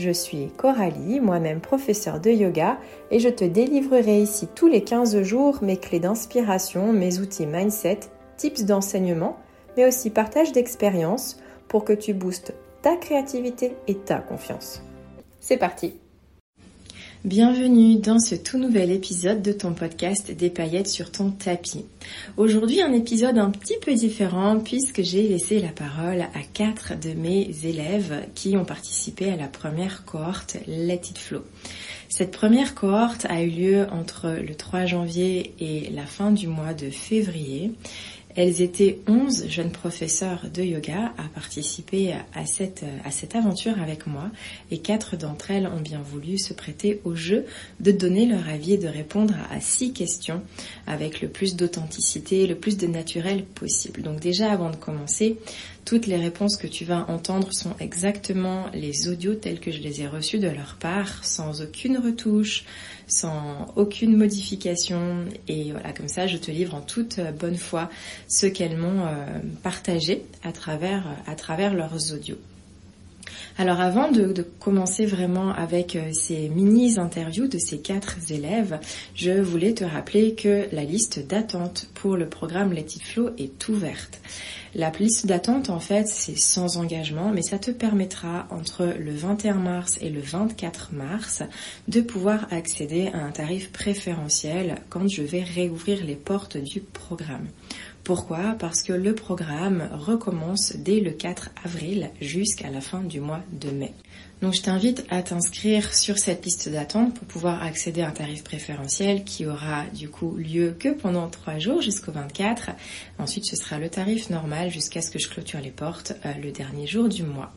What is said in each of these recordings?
Je suis Coralie, moi-même professeure de yoga, et je te délivrerai ici tous les 15 jours mes clés d'inspiration, mes outils mindset, tips d'enseignement, mais aussi partage d'expériences pour que tu boostes ta créativité et ta confiance. C'est parti Bienvenue dans ce tout nouvel épisode de ton podcast Des paillettes sur ton tapis. Aujourd'hui un épisode un petit peu différent puisque j'ai laissé la parole à quatre de mes élèves qui ont participé à la première cohorte Let It Flow. Cette première cohorte a eu lieu entre le 3 janvier et la fin du mois de février elles étaient 11 jeunes professeurs de yoga à participer à cette, à cette aventure avec moi et quatre d'entre elles ont bien voulu se prêter au jeu de donner leur avis et de répondre à six questions avec le plus d'authenticité, le plus de naturel possible. Donc déjà avant de commencer, toutes les réponses que tu vas entendre sont exactement les audios tels que je les ai reçus de leur part, sans aucune retouche, sans aucune modification. Et voilà, comme ça, je te livre en toute bonne foi ce qu'elles m'ont euh, partagé à travers leurs audios. Alors avant de, commencer vraiment avec euh, ces mini-interviews de ces quatre élèves, je voulais te rappeler que la liste d'attente pour le programme Let It Flow est ouverte. La liste d'attente, en fait, c'est sans engagement, mais ça te permettra entre le 21 mars et le 24 mars de pouvoir accéder à un tarif préférentiel quand je vais réouvrir les portes du programme. Pourquoi? Parce que le programme recommence dès le 4 avril jusqu'à la fin du mois de mai. Donc je t'invite à t'inscrire sur cette liste d'attente pour pouvoir accéder à un tarif préférentiel qui aura du coup lieu que pendant 3 jours jusqu'au 24. Ensuite ce sera le tarif normal jusqu'à ce que je clôture les portes euh, le dernier jour du mois.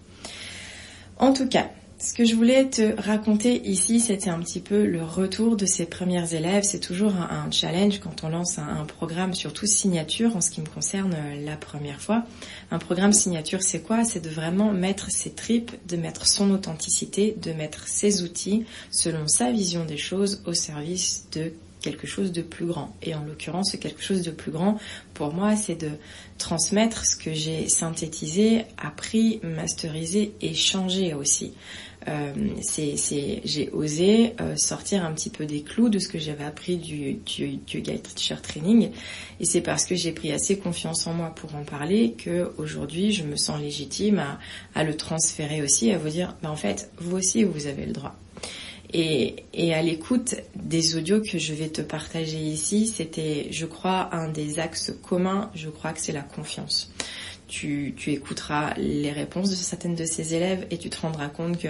En tout cas, ce que je voulais te raconter ici, c'était un petit peu le retour de ces premières élèves. C'est toujours un, challenge quand on lance un, programme, surtout signature, en ce qui me concerne euh, la première fois. Un programme signature, c'est quoi? C'est de vraiment mettre ses tripes, de mettre son authenticité, de mettre ses outils selon sa vision des choses au service de quelque chose de plus grand. Et en l'occurrence, quelque chose de plus grand, pour moi, c'est de transmettre ce que j'ai synthétisé, appris, masterisé et changé aussi. Euh, c'est, j'ai osé euh, sortir un petit peu des clous de ce que j'avais appris du, du, Guide Teacher Training. Et c'est parce que j'ai pris assez confiance en moi pour en parler que aujourd'hui je me sens légitime à, à le transférer aussi, à vous dire, bah, en fait, vous aussi, vous avez le droit. Et, et, à l'écoute des audios que je vais te partager ici, c'était, je crois, un des axes communs, je crois que c'est la confiance tu, écouteras les réponses de certaines de ces élèves et tu te rendras compte que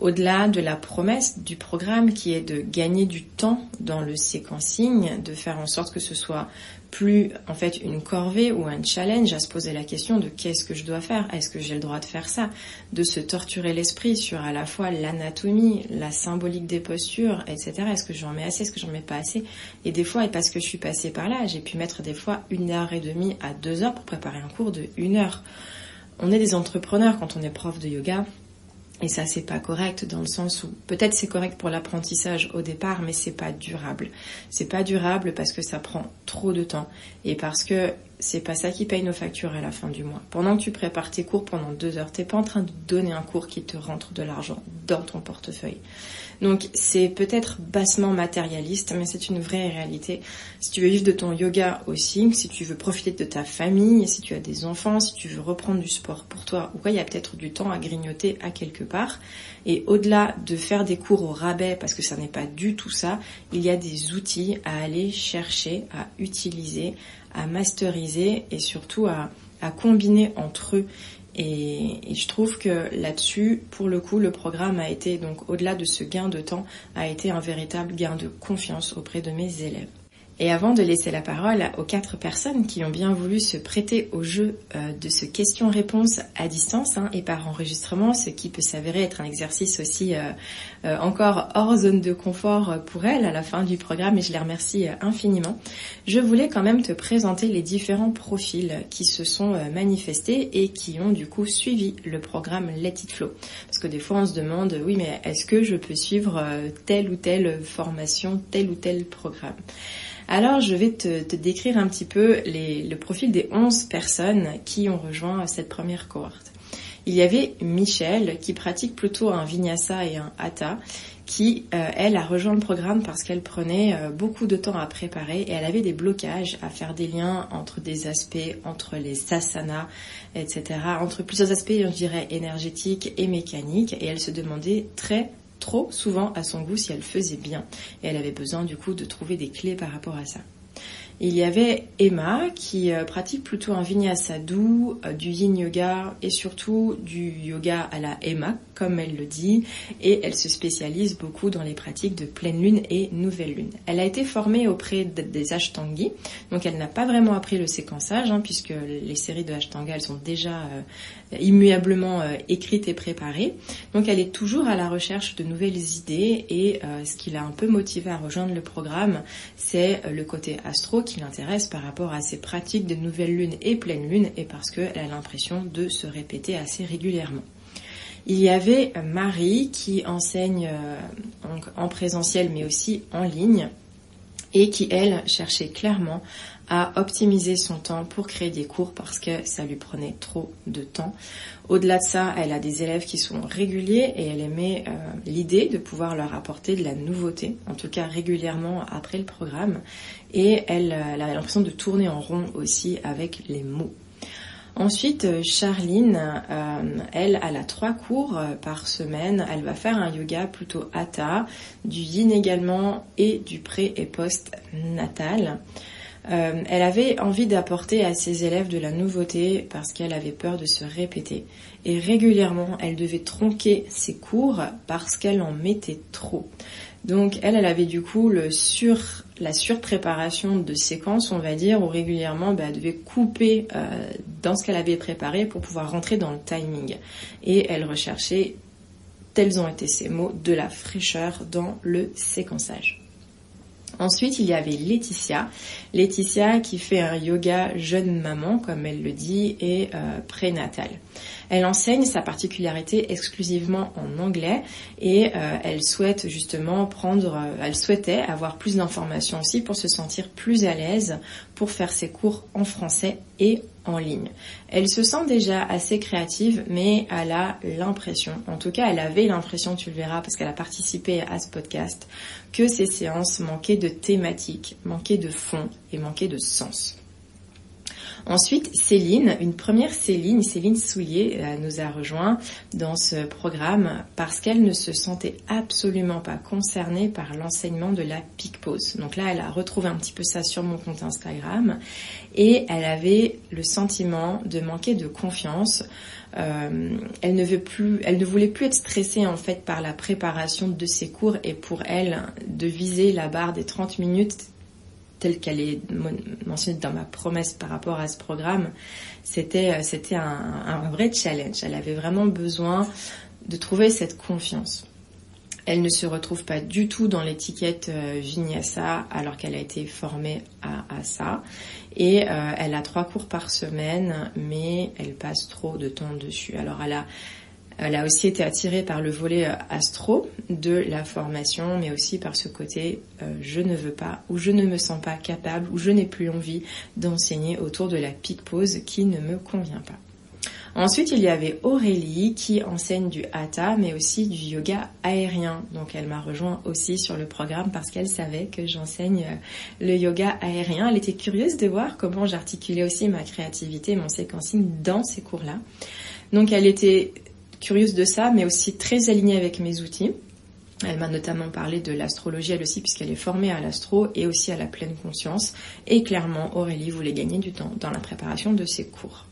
au-delà de la promesse du programme qui est de gagner du temps dans le séquencing, de faire en sorte que ce soit plus en fait une corvée ou un challenge à se poser la question de qu'est-ce que je dois faire, est-ce que j'ai le droit de faire ça, de se torturer l'esprit sur à la fois l'anatomie, la symbolique des postures, etc. Est-ce que j'en mets assez, est-ce que j'en mets pas assez? Et des fois, et parce que je suis passée par là, j'ai pu mettre des fois une heure et demie à deux heures pour préparer un cours de une heure. On est des entrepreneurs quand on est prof de yoga. Et ça, c'est pas correct dans le sens où peut-être c'est correct pour l'apprentissage au départ, mais c'est pas durable. C'est pas durable parce que ça prend trop de temps et parce que c'est pas ça qui paye nos factures à la fin du mois. Pendant que tu prépares tes cours pendant deux heures, t'es pas en train de donner un cours qui te rentre de l'argent dans ton portefeuille. Donc c'est peut-être bassement matérialiste, mais c'est une vraie réalité. Si tu veux vivre de ton yoga aussi, si tu veux profiter de ta famille, si tu as des enfants, si tu veux reprendre du sport pour toi, ou quoi, il y a peut-être du temps à grignoter à quelque part. Et au-delà de faire des cours au rabais, parce que ça n'est pas du tout ça, il y a des outils à aller chercher, à utiliser, à masteriser et surtout à, à combiner entre eux. Et, je trouve que là-dessus, pour le coup, le programme a été, donc au-delà de ce gain de temps, a été un véritable gain de confiance auprès de mes élèves. Et avant de laisser la parole aux quatre personnes qui ont bien voulu se prêter au jeu euh, de ce question-réponse à distance hein, et par enregistrement, ce qui peut s'avérer être un exercice aussi euh, euh, encore hors zone de confort pour elles à la fin du programme, et je les remercie infiniment, je voulais quand même te présenter les différents profils qui se sont manifestés et qui ont du coup suivi le programme Let It Flow. Parce que des fois on se demande, oui mais est-ce que je peux suivre telle ou telle formation, tel ou tel programme? Alors je vais te, décrire un petit peu le profil des 11 personnes qui ont rejoint cette première cohorte. Il y avait Michelle qui pratique plutôt un vinyasa et un hatha qui, euh, elle, a rejoint le programme parce qu'elle prenait euh, beaucoup de temps à préparer et elle avait des blocages à faire des liens entre des aspects, entre les sasanas, etc., entre plusieurs aspects, je dirais, énergétiques et mécaniques, et elle se demandait très trop souvent à son goût si elle faisait bien. Et elle avait besoin du coup de trouver des clés par rapport à ça. Il y avait Emma qui euh, pratique plutôt un vinyasa doux, euh, du yin yoga et surtout du yoga à la Emma, comme elle le dit, et elle se spécialise beaucoup dans les pratiques de pleine lune et nouvelle lune. Elle a été formée auprès des Ashtangi, donc elle n'a pas vraiment appris le séquençage, hein, puisque les séries de Ashtanga, elles sont déjà euh, immuablement euh, écrite et préparée. Donc elle est toujours à la recherche de nouvelles idées et euh, ce qui l'a un peu motivé à rejoindre le programme, c'est le côté astro qui l'intéresse par rapport à ses pratiques de nouvelle lune et pleine lune et parce qu'elle a l'impression de se répéter assez régulièrement. Il y avait Marie qui enseigne en présentiel mais aussi en ligne et qui, elle, cherchait clairement à optimiser son temps pour créer des cours parce que ça lui prenait trop de temps. Au-delà de ça, elle a des élèves qui sont réguliers et elle aimait euh, l'idée de pouvoir leur apporter de la nouveauté, en tout cas régulièrement après le programme. Et elle, euh, elle a l'impression de tourner en rond aussi avec les mots. Ensuite, euh, Charline, elle, elle a trois cours par semaine. Elle va faire un yoga plutôt hatha, du yin également et du pré et post natal. Euh, elle avait envie d'apporter à ses élèves de la nouveauté parce qu'elle avait peur de se répéter. Et régulièrement, elle devait tronquer ses cours parce qu'elle en mettait trop. Donc elle, elle avait du coup le sur, la surpréparation de séquences, on va dire, où régulièrement bah, elle devait couper euh, dans ce qu'elle avait préparé pour pouvoir rentrer dans le timing. Et elle recherchait, tels ont été ses mots, de la fraîcheur dans le séquençage. Ensuite, il y avait Laetitia. Laetitia qui fait un yoga jeune maman, comme elle le dit, et euh, prénatal. Elle enseigne sa particularité exclusivement en anglais et euh, elle souhaite justement prendre, euh, elle souhaitait avoir plus d'informations aussi pour se sentir plus à l'aise pour faire ses cours en français et Elle se sent déjà assez créative, mais elle a l'impression, en tout cas elle avait l'impression, tu le verras parce qu'elle a participé à ce podcast, que ces séances manquaient de thématique, manquaient de fond et manquaient de sens. Ensuite, Céline, une première Céline, Céline Soulier, euh, nous a rejoint dans ce programme parce qu'elle ne se sentait absolument pas concernée par l'enseignement de la pique pause. Donc là, elle a retrouvé un petit peu ça sur mon compte Instagram et elle avait le sentiment de manquer de confiance. Euh, elle ne veut plus, elle ne voulait plus être stressée en fait par la préparation de ses cours et pour elle de viser la barre des 30 minutes telle qu'elle est mentionnée dans ma promesse par rapport à ce programme, c'était euh, c'était un, vrai challenge. Elle avait vraiment besoin de trouver cette confiance. Elle ne se retrouve pas du tout dans l'étiquette euh, Vinyasa alors qu'elle a été formée à, à ça. Et euh, elle a trois cours par semaine, mais elle passe trop de temps dessus. Alors elle a elle a aussi été attirée par le volet euh, astro de la formation, mais aussi par ce côté euh, je ne veux pas ou je ne me sens pas capable ou je n'ai plus envie d'enseigner autour de la pique pause qui ne me convient pas. Ensuite, il y avait Aurélie qui enseigne du hatha, mais aussi du yoga aérien. Donc, elle m'a rejoint aussi sur le programme parce qu'elle savait que j'enseigne euh, le yoga aérien. Elle était curieuse de voir comment j'articulais aussi ma créativité, mon séquencing dans ces cours-là. Donc, elle était curieuse de ça, mais aussi très alignée avec mes outils. Elle m'a notamment parlé de l'astrologie elle aussi puisqu'elle est formée à l'astro et aussi à la pleine conscience. Et clairement, Aurélie voulait gagner du temps dans la préparation de ses cours.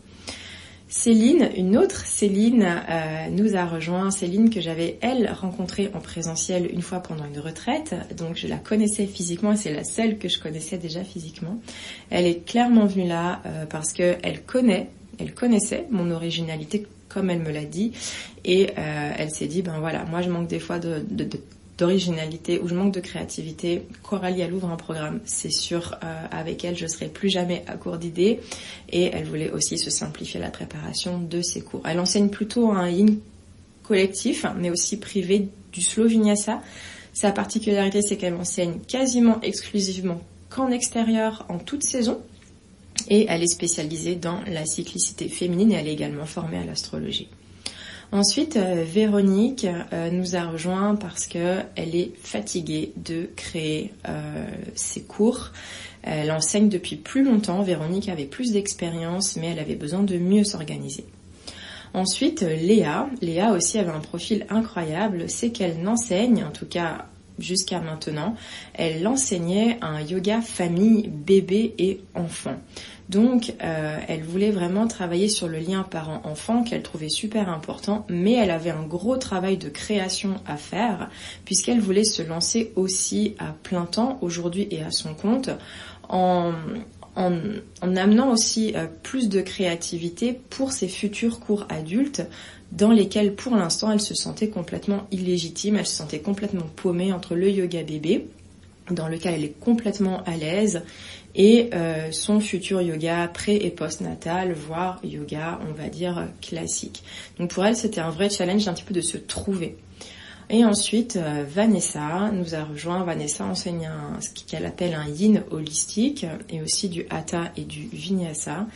Céline, une autre Céline, euh, nous a rejoint. Céline que j'avais, elle, rencontrée en présentiel une fois pendant une retraite. Donc je la connaissais physiquement et c'est la seule que je connaissais déjà physiquement. Elle est clairement venue là euh, parce qu'elle connaît, elle connaissait mon originalité comme elle me l'a dit. Et euh, elle s'est dit, ben voilà, moi je manque des fois d'originalité ou je manque de créativité, Coralie elle ouvre un programme, c'est sûr, euh, avec elle je serai plus jamais à court d'idées et elle voulait aussi se simplifier la préparation de ses cours. Elle enseigne plutôt un yin collectif mais aussi privé du slow. Sa particularité c'est qu'elle enseigne quasiment exclusivement qu'en extérieur en toute saison et elle est spécialisée dans la cyclicité féminine et elle est également formée à l'astrologie. Ensuite, euh, Véronique euh, nous a rejoint parce que elle est fatiguée de créer euh, ses cours. Elle enseigne depuis plus longtemps. Véronique avait plus d'expérience, mais elle avait besoin de mieux s'organiser. Ensuite, Léa. Léa aussi avait un profil incroyable. C'est qu'elle n'enseigne, en tout cas jusqu'à maintenant, elle enseignait un yoga famille, bébé et enfant. Donc, euh, elle voulait vraiment travailler sur le lien parent-enfant qu'elle trouvait super important, mais elle avait un gros travail de création à faire puisqu'elle voulait se lancer aussi à plein temps aujourd'hui et à son compte en, en, en amenant aussi euh, plus de créativité pour ses futurs cours adultes dans lesquels pour l'instant elle se sentait complètement illégitime, elle se sentait complètement paumée entre le yoga bébé dans lequel elle est complètement à l'aise et euh, son futur yoga pré et post-natal, voire yoga, on va dire, classique. Donc pour elle, c'était un vrai challenge un petit peu de se trouver. Et ensuite, euh, Vanessa nous a rejoint. Vanessa enseigne ce qu'elle appelle un yin holistique et aussi du hatha et du vinyasa.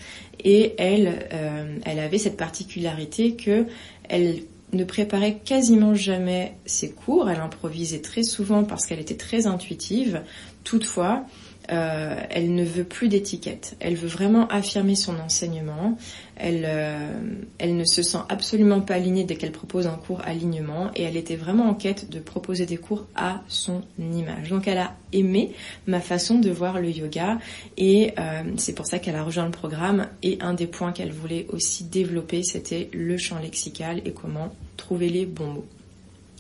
Et elle, euh, elle avait cette particularité que elle ne préparait quasiment jamais ses cours. Elle improvisait très souvent parce qu'elle était très intuitive. Toutefois, euh, elle ne veut plus d'étiquette. Elle veut vraiment affirmer son enseignement. Elle, euh, elle ne se sent absolument pas alignée dès qu'elle propose un cours alignement et elle était vraiment en quête de proposer des cours à son image. Donc elle a aimé ma façon de voir le yoga et euh, c'est pour ça qu'elle a rejoint le programme et un des points qu'elle voulait aussi développer c'était le champ lexical et comment trouver les bons mots.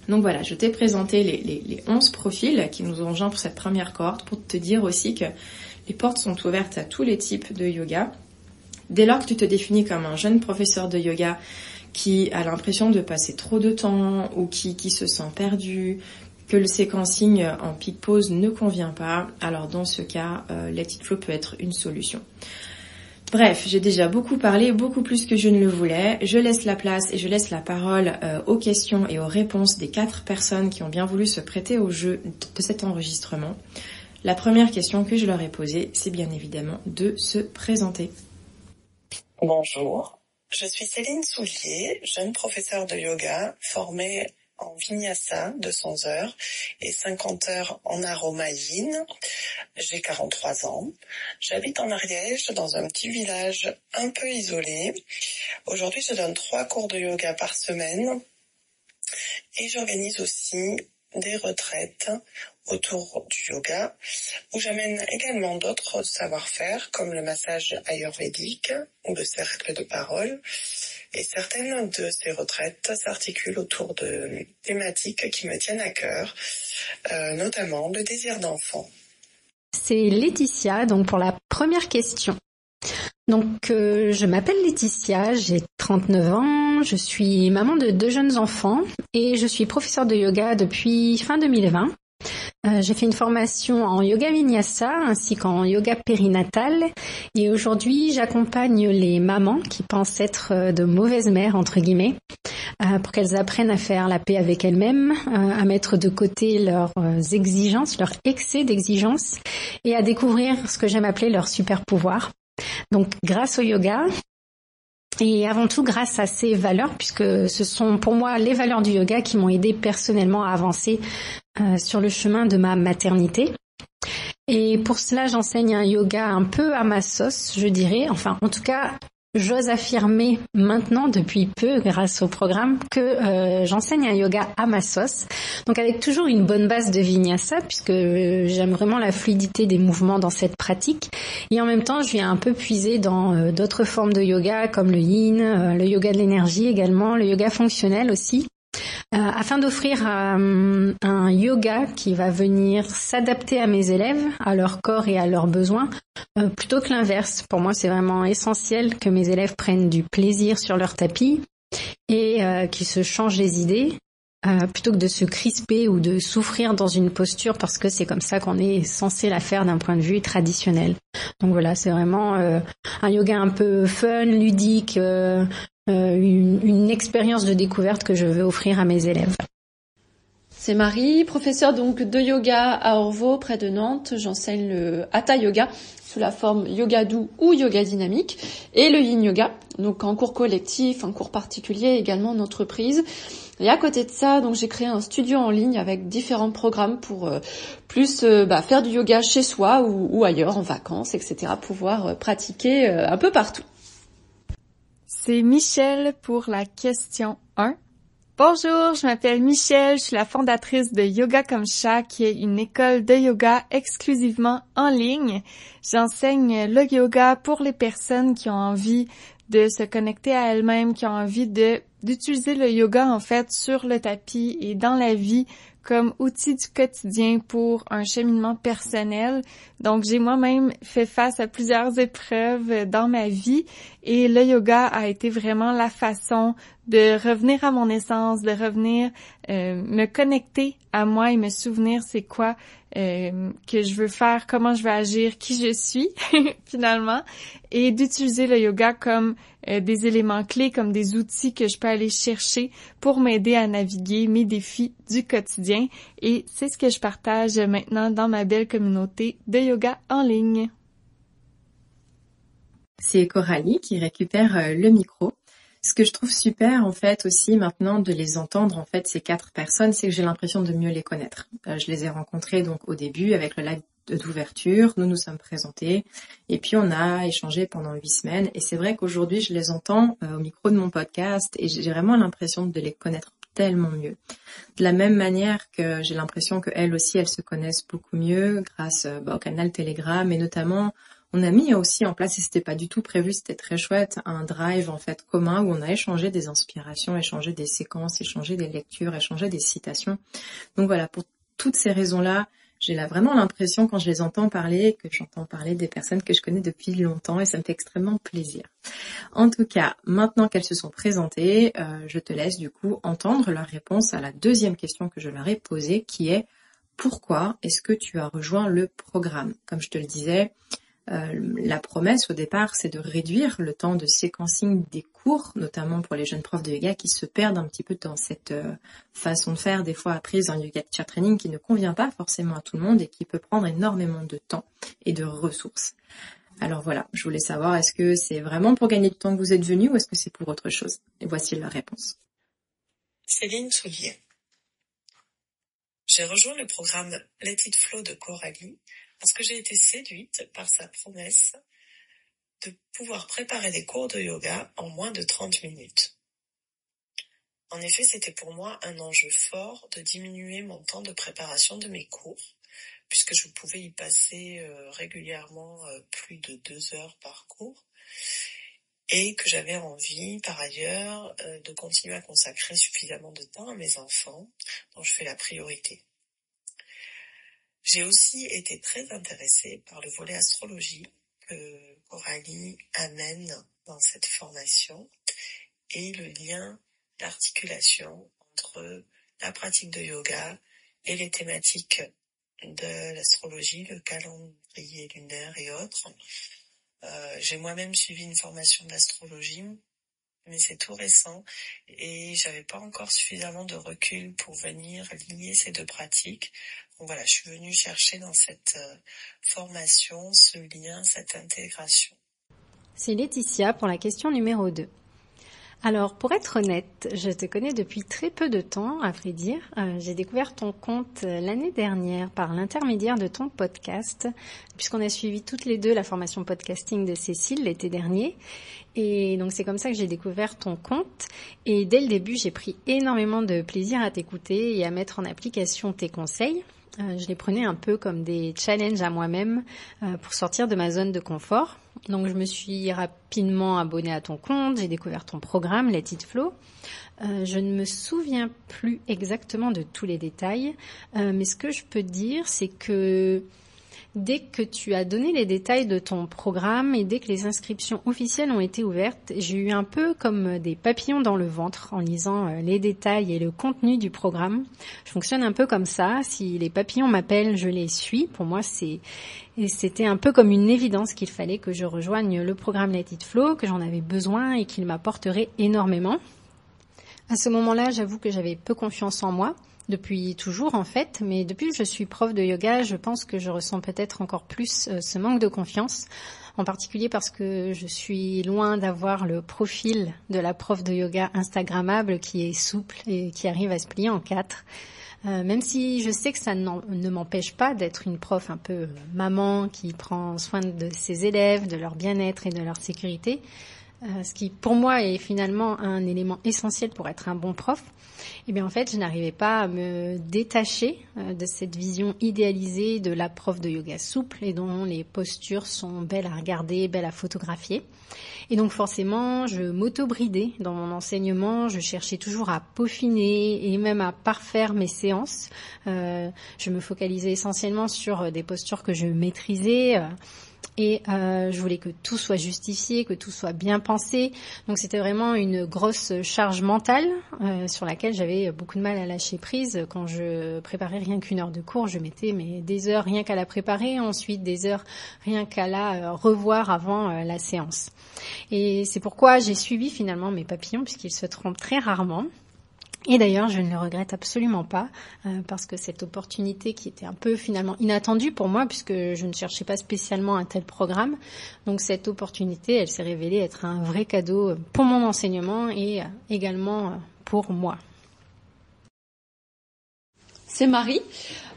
Donc voilà, je t'ai présenté les, les, 11 profils qui nous ont rejoints pour cette première cohorte pour te dire aussi que les portes sont ouvertes à tous les types de yoga. Dès lors que tu te définis comme un jeune professeur de yoga qui a l'impression de passer trop de temps ou qui, se sent perdu, que le séquencing en peak pause ne convient pas, alors dans ce cas, euh, Let It Flow peut être une solution. Bref, j'ai déjà beaucoup parlé, beaucoup plus que je ne le voulais. Je laisse la place et je laisse la parole euh, aux questions et aux réponses des quatre personnes qui ont bien voulu se prêter au jeu de cet enregistrement. La première question que je leur ai posée, c'est bien évidemment de se présenter. Bonjour, je suis Céline Soulier, jeune professeure de yoga formée en vinyasa 200 heures et 50 heures en aromaïne. J'ai 43 ans. J'habite en Ariège dans un petit village un peu isolé. Aujourd'hui, je donne trois cours de yoga par semaine et j'organise aussi des retraites autour du yoga où j'amène également d'autres savoir-faire comme le massage ayurvédique ou le cercle de parole et certaines de ces retraites s'articulent autour de thématiques qui me tiennent à cœur, euh, notamment le désir d'enfant. C'est Laetitia, donc pour la première question. Donc euh, je m'appelle Laetitia, j'ai 39 ans, je suis maman de deux jeunes enfants et je suis professeure de yoga depuis fin 2020. Euh, j'ai fait une formation en yoga vinyasa ainsi qu'en yoga périnatal et aujourd'hui j'accompagne les mamans qui pensent être euh, de mauvaises mères entre guillemets euh, pour qu'elles apprennent à faire la paix avec elles-mêmes, à mettre de côté leurs exigences, leur excès d'exigences et à découvrir ce que j'aime appeler leur super pouvoir. Donc grâce au yoga, et avant tout grâce à ces valeurs, puisque ce sont pour moi les valeurs du yoga qui m'ont aidé personnellement à avancer euh, sur le chemin de ma maternité. Et pour cela, j'enseigne un yoga un peu à ma sauce, je dirais. Enfin, en tout cas, j'ose affirmer maintenant depuis peu grâce au programme que euh, j'enseigne un yoga à ma sauce. Donc avec toujours une bonne base de vinyasa puisque euh, j'aime vraiment la fluidité des mouvements dans cette pratique et en même temps je viens un peu puiser dans euh, d'autres formes de yoga comme le yin, le yoga de l'énergie également, le yoga fonctionnel aussi euh, afin d'offrir euh, un yoga qui va venir s'adapter à mes élèves, à leur corps et à leurs besoins, euh, plutôt que l'inverse. Pour moi, c'est vraiment essentiel que mes élèves prennent du plaisir sur leur tapis et qu'ils se changent les idées. Plutôt que de se crisper ou de souffrir dans une posture parce que c'est comme ça qu'on est censé la faire d'un point de vue traditionnel. Donc voilà, c'est vraiment un yoga un peu fun, ludique, euh, une, expérience de découverte que je veux offrir à mes élèves. C'est Marie, professeure donc de yoga à Orvaux, près de Nantes. J'enseigne le Hatha Yoga sous la forme yoga doux ou yoga dynamique et le yin yoga, donc en cours collectif, en cours particulier, également en entreprise. Et à côté de ça, donc j'ai créé un studio en ligne avec différents programmes pour euh, plus euh, bah, faire du yoga chez soi ou, ailleurs, en vacances, etc. Pouvoir pratiquer un peu partout. C'est Michel pour la question 1. Bonjour, je m'appelle Michel, je suis la fondatrice de Yoga Comme Chat, qui est une école de yoga exclusivement en ligne. J'enseigne le yoga pour les personnes qui ont envie de se connecter à elles-mêmes, qui ont envie d'utiliser le yoga en fait sur le tapis et dans la vie comme outil du quotidien pour un cheminement personnel. Donc j'ai moi-même fait face à plusieurs épreuves dans ma vie et le yoga a été vraiment la façon de revenir à mon essence, de revenir euh, me connecter à moi et me souvenir c'est quoi euh, que je veux faire, comment je veux agir, qui je suis finalement, et d'utiliser le yoga comme euh, des éléments clés, comme des outils que je peux aller chercher pour m'aider à naviguer mes défis du quotidien. Et c'est ce que je partage maintenant dans ma belle communauté de yoga en ligne. C'est Coralie qui récupère euh, le micro. Ce que je trouve super en fait aussi maintenant de les entendre en fait ces quatre personnes, c'est que j'ai l'impression de mieux les connaître. Euh, je les ai rencontrées donc au début avec le live d'ouverture, nous nous sommes présentés et puis on a échangé pendant huit semaines et c'est vrai qu'aujourd'hui je les entends euh, au micro de mon podcast et j'ai vraiment l'impression de les connaître tellement mieux. De la même manière que j'ai l'impression qu'elles aussi elles se connaissent beaucoup mieux grâce euh, bah, au canal Telegram et notamment on a mis aussi en place, et c'était pas du tout prévu, c'était très chouette, un drive en fait commun où on a échangé des inspirations, échangé des séquences, échangé des lectures, échangé des citations. Donc voilà, pour toutes ces raisons-là, j'ai là vraiment l'impression quand je les entends parler que j'entends parler des personnes que je connais depuis longtemps et ça me fait extrêmement plaisir. En tout cas, maintenant qu'elles se sont présentées, euh, je te laisse du coup entendre leur réponse à la deuxième question que je leur ai posée qui est pourquoi est-ce que tu as rejoint le programme? Comme je te le disais, euh, la promesse au départ, c'est de réduire le temps de séquencing des cours, notamment pour les jeunes profs de yoga qui se perdent un petit peu dans cette euh, façon de faire des fois apprise en yoga teacher training qui ne convient pas forcément à tout le monde et qui peut prendre énormément de temps et de ressources. Alors voilà, je voulais savoir est-ce que c'est vraiment pour gagner du temps que vous êtes venu ou est-ce que c'est pour autre chose? Et voici la réponse. Céline Soulier. J'ai rejoint le programme Let It Flow de Coralie parce que j'ai été séduite par sa promesse de pouvoir préparer des cours de yoga en moins de 30 minutes. En effet, c'était pour moi un enjeu fort de diminuer mon temps de préparation de mes cours, puisque je pouvais y passer euh, régulièrement euh, plus de deux heures par cours, et que j'avais envie, par ailleurs, euh, de continuer à consacrer suffisamment de temps à mes enfants, dont je fais la priorité. J'ai aussi été très intéressée par le volet astrologie que Coralie amène dans cette formation et le lien d'articulation entre la pratique de yoga et les thématiques de l'astrologie, le calendrier lunaire et autres. Euh, j'ai moi-même suivi une formation d'astrologie, mais c'est tout récent et j'avais pas encore suffisamment de recul pour venir lier ces deux pratiques voilà, je suis venue chercher dans cette euh, formation ce lien, cette intégration. C'est Laetitia pour la question numéro 2. Alors, pour être honnête, je te connais depuis très peu de temps, à vrai dire. Euh, j'ai découvert ton compte euh, l'année dernière par l'intermédiaire de ton podcast, puisqu'on a suivi toutes les deux la formation podcasting de Cécile l'été dernier. Et donc, c'est comme ça que j'ai découvert ton compte. Et dès le début, j'ai pris énormément de plaisir à t'écouter et à mettre en application tes conseils. Euh, je les prenais un peu comme des challenges à moi-même euh, pour sortir de ma zone de confort. Donc je me suis rapidement abonnée à ton compte, j'ai découvert ton programme Let It Flow. Euh, je ne me souviens plus exactement de tous les détails, mais ce que je peux dire, c'est que Dès que tu as donné les détails de ton programme et dès que les inscriptions officielles ont été ouvertes, j'ai eu un peu comme des papillons dans le ventre en lisant euh, les détails et le contenu du programme. Je fonctionne un peu comme ça. Si les papillons m'appellent, je les suis. Pour moi, c'est c'était un peu comme une évidence qu'il fallait que je rejoigne le programme Let It Flow, que j'en avais besoin et qu'il m'apporterait énormément. À ce moment-là, j'avoue que j'avais peu confiance en moi depuis toujours en fait, mais depuis que je suis prof de yoga, je pense que je ressens peut-être encore plus euh, ce manque de confiance, en particulier parce que je suis loin d'avoir le profil de la prof de yoga instagrammable qui est souple et qui arrive à se plier en quatre. Euh, même si je sais que ça ne m'empêche pas d'être une prof un peu maman qui prend soin de ses élèves, de leur bien-être et de leur sécurité, euh, ce qui pour moi est finalement un élément essentiel pour être un bon prof, eh bien en fait je n'arrivais pas à me détacher euh, de cette vision idéalisée de la prof de yoga souple et dont les postures sont belles à regarder, belles à photographier. Et donc forcément je m'auto-bridais dans mon enseignement, je cherchais toujours à peaufiner et même à parfaire mes séances. Euh, je me focalisais essentiellement sur des postures que je maîtrisais. Et euh, je voulais que tout soit justifié, que tout soit bien pensé. Donc c'était vraiment une grosse charge mentale euh, sur laquelle j'avais beaucoup de mal à lâcher prise. Quand je préparais rien qu'une heure de cours, je mettais mais des heures rien qu'à la préparer, ensuite des heures rien qu'à la euh, revoir avant la séance. Et c'est pourquoi j'ai suivi finalement mes papillons puisqu'ils se trompent très rarement. Et d'ailleurs, je ne le regrette absolument pas, euh, parce que cette opportunité qui était un peu finalement inattendue pour moi, puisque je ne cherchais pas spécialement un tel programme, donc cette opportunité, elle s'est révélée être un vrai cadeau pour mon enseignement et euh, également pour moi. C'est Marie.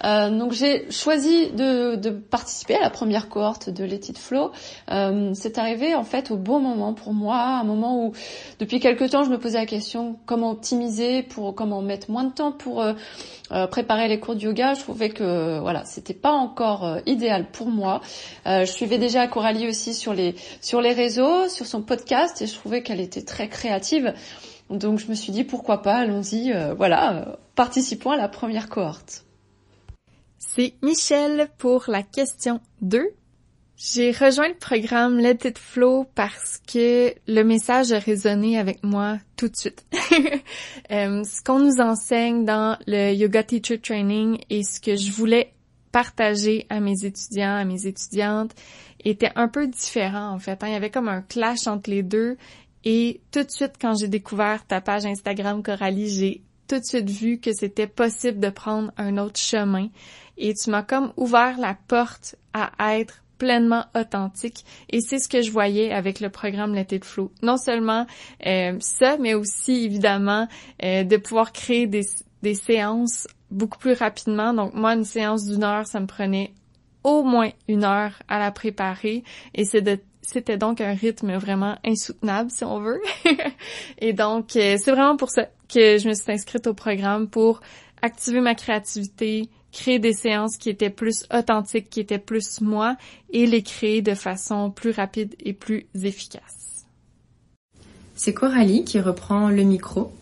Euh, donc j'ai choisi de, participer à la première cohorte de Let It Flow. Euh, c'est arrivé en fait au bon moment pour moi, un moment où depuis quelque temps je me posais la question comment optimiser pour comment mettre moins de temps pour euh, préparer les cours de yoga. Je trouvais que voilà c'était pas encore idéal pour moi. Je suivais déjà Coralie aussi sur les sur les réseaux, sur son podcast et je trouvais qu'elle était très créative. Donc je me suis dit pourquoi pas, allons-y, voilà, participons à la première cohorte. C'est Michel pour la question 2. J'ai rejoint le programme Let It Flow parce que le message a résonné avec moi tout de suite. Euh, ce qu'on nous enseigne dans le Yoga Teacher Training et ce que je voulais partager à mes étudiants, à mes étudiantes, était un peu différent en fait. Hein. Il y avait comme un clash entre les deux et tout de suite quand j'ai découvert ta page Instagram Coralie, j'ai tout de suite vu que c'était possible de prendre un autre chemin et tu m'as comme ouvert la porte à être pleinement authentique et c'est ce que je voyais avec le programme Let It Flow. Non seulement euh, ça, mais aussi évidemment euh, de pouvoir créer des, des séances beaucoup plus rapidement. Donc moi, une séance d'une heure, ça me prenait au moins une heure à la préparer et c'est de c'était donc un rythme vraiment insoutenable, si on veut. et donc, euh, c'est vraiment pour ça que je me suis inscrite au programme pour activer ma créativité, créer des séances qui étaient plus authentiques, qui étaient plus moi, et les créer de façon plus rapide et plus efficace. C'est Coralie qui reprend le micro.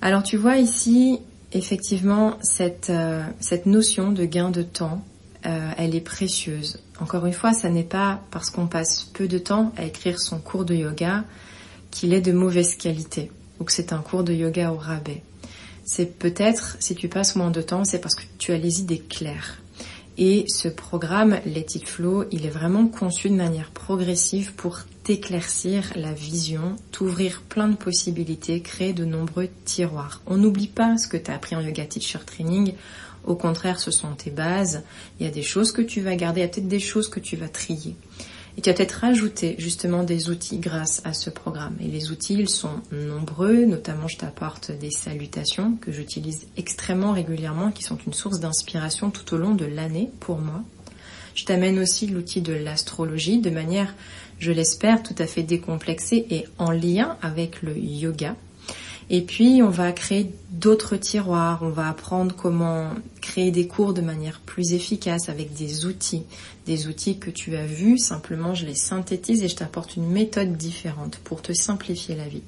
Alors tu vois ici, effectivement, cette, euh, cette notion de gain de temps, euh, elle est précieuse. Encore une fois, ça n'est pas parce qu'on passe peu de temps à écrire son cours de yoga qu'il est de mauvaise qualité ou que c'est un cours de yoga au rabais c'est peut-être, si tu passes moins de temps, c'est parce que tu as les idées claires. Et ce programme Let It Flow, il est vraiment conçu de manière progressive pour t'éclaircir la vision, t'ouvrir plein de possibilités, créer de nombreux tiroirs. On n'oublie pas ce que tu as appris en Yoga Teacher Training. Au contraire, ce sont tes bases. Il y a des choses que tu vas garder, il y a peut-être des choses que tu vas trier. Et tu vas peut-être rajouter justement des outils grâce à ce programme. Et les outils, ils sont nombreux, notamment je t'apporte des salutations que j'utilise extrêmement régulièrement, qui sont une source d'inspiration tout au long de l'année pour moi. Je t'amène aussi l'outil de l'astrologie de manière, je l'espère, tout à fait décomplexée et en lien avec le yoga. Et puis, on va créer d'autres tiroirs, on va apprendre comment créer des cours de manière plus efficace avec des outils, des outils que tu as vus, simplement je les synthétise et je t'apporte une méthode différente pour te simplifier la vie.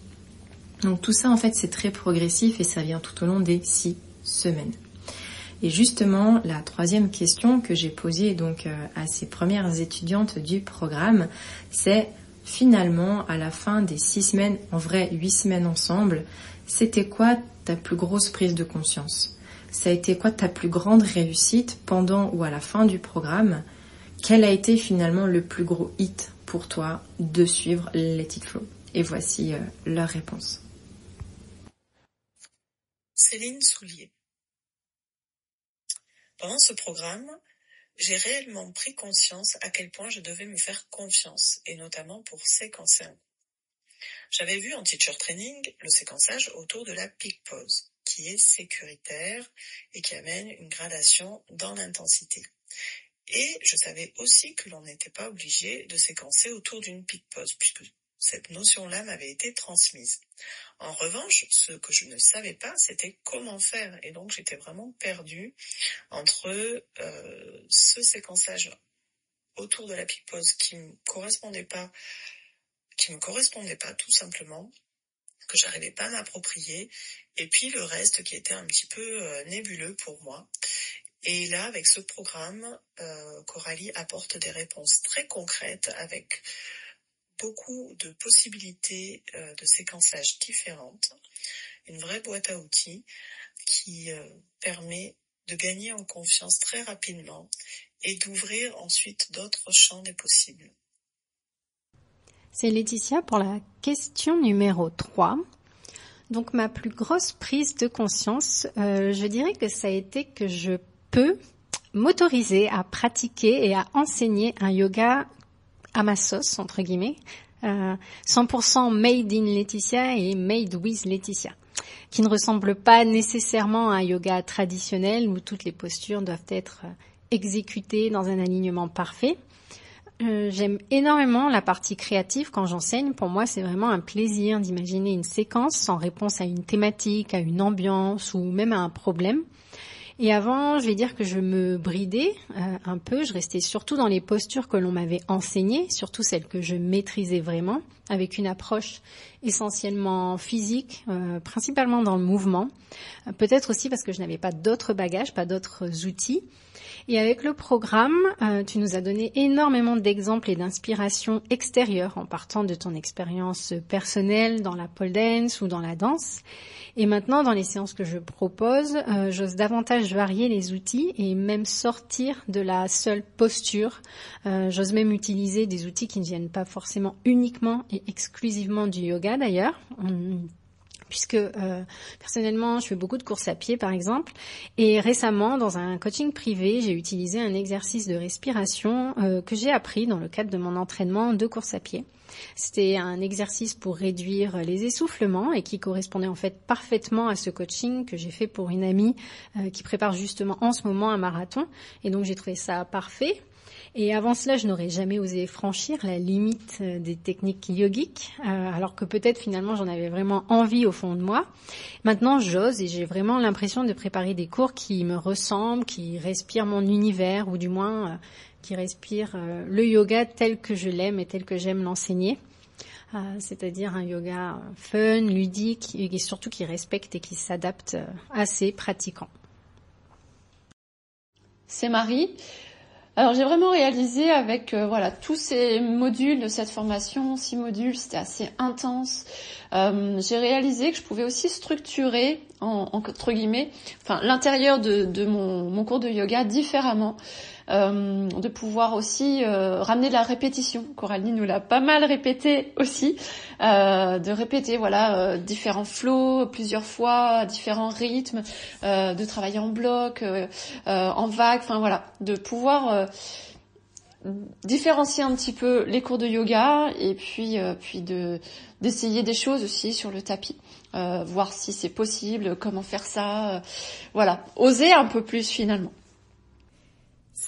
Donc tout ça, en fait, c'est très progressif et ça vient tout au long des six semaines. Et justement, la troisième question que j'ai posée donc euh, à ces premières étudiantes du programme, c'est finalement à la fin des six semaines, en vrai huit semaines ensemble, c'était quoi ta plus grosse prise de conscience? Ça a été quoi ta plus grande réussite pendant ou à la fin du programme? Quel a été finalement le plus gros hit pour toi de suivre Let It Flow? Et voici euh, leur réponse. Céline Soulier. Pendant ce programme, j'ai réellement pris conscience à quel point je devais me faire confiance, et notamment pour séquencer j'avais vu en teacher training le séquençage autour de la peak pause, qui est sécuritaire et qui amène une gradation dans l'intensité. Et je savais aussi que l'on n'était pas obligé de séquencer autour d'une peak pause, puisque cette notion-là m'avait été transmise. En revanche, ce que je ne savais pas, c'était comment faire. Et donc j'étais vraiment perdue entre euh, ce séquençage autour de la pause qui ne correspondait pas qui me correspondait pas tout simplement, que j'arrivais pas à m'approprier, et puis le reste qui était un petit peu euh, nébuleux pour moi. Et là, avec ce programme, euh, Coralie apporte des réponses très concrètes avec beaucoup de possibilités euh, de séquençage différentes, une vraie boîte à outils qui permet de gagner en confiance très rapidement et d'ouvrir ensuite d'autres champs des possibles. C'est Laetitia pour la question numéro 3. Donc ma plus grosse prise de conscience, euh, je dirais que ça a été que je peux m'autoriser à pratiquer et à enseigner un yoga à ma sauce, entre guillemets, 100% euh, made in Laetitia et made with Laetitia, qui ne ressemble pas nécessairement à un yoga traditionnel où toutes les postures doivent être euh, exécutées dans un alignement parfait. Euh, j'aime énormément la partie créative quand j'enseigne. Pour moi, c'est vraiment un plaisir d'imaginer une séquence en réponse à une thématique, à une ambiance ou même à un problème. Et avant, je vais dire que je me bridais euh, un peu. Je restais surtout dans les postures que l'on m'avait enseignées, surtout celles que je maîtrisais vraiment, avec une approche essentiellement physique, euh, principalement dans le mouvement. Peut-être aussi parce que je n'avais pas d'autres bagages, pas d'autres outils. Et avec le programme, euh, tu nous as donné énormément d'exemples et d'inspirations extérieures en partant de ton expérience personnelle dans la pole dance ou dans la danse. Et maintenant, dans les séances que je propose, euh, j'ose davantage varier les outils et même sortir de la seule posture. Euh, j'ose même utiliser des outils qui ne viennent pas forcément uniquement et exclusivement du yoga d'ailleurs puisque euh, personnellement, je fais beaucoup de courses à pied, par exemple. Et récemment, dans un coaching privé, j'ai utilisé un exercice de respiration euh, que j'ai appris dans le cadre de mon entraînement de course à pied. C'était un exercice pour réduire les essoufflements et qui correspondait en fait parfaitement à ce coaching que j'ai fait pour une amie euh, qui prépare justement en ce moment un marathon. Et donc j'ai trouvé ça parfait. Et avant cela, je n'aurais jamais osé franchir la limite euh, des techniques yogiques, euh, alors que peut-être finalement j'en avais vraiment envie au fond de moi. Maintenant, j'ose et j'ai vraiment l'impression de préparer des cours qui me ressemblent, qui respirent mon univers, ou du moins euh, qui respirent le yoga tel que je l'aime et tel que j'aime l'enseigner. c'est-à-dire un yoga fun, ludique et surtout qui respecte et qui s'adapte à ses pratiquants. C'est Marie. Alors j'ai vraiment réalisé avec euh, voilà tous ces modules de cette formation, six modules, c'était assez intense. Euh, j'ai réalisé que je pouvais aussi structurer en, entre guillemets, enfin l'intérieur de, mon, cours de yoga différemment. Euh, de pouvoir aussi euh, ramener de la répétition. Coralie nous l'a pas mal répété aussi, euh, de répéter voilà différents flots plusieurs fois, différents rythmes, de travailler en bloc, en vague, enfin voilà, de pouvoir différencier un petit peu les cours de yoga et puis puis de d'essayer des choses aussi sur le tapis, voir si c'est possible, comment faire ça, voilà, oser un peu plus finalement.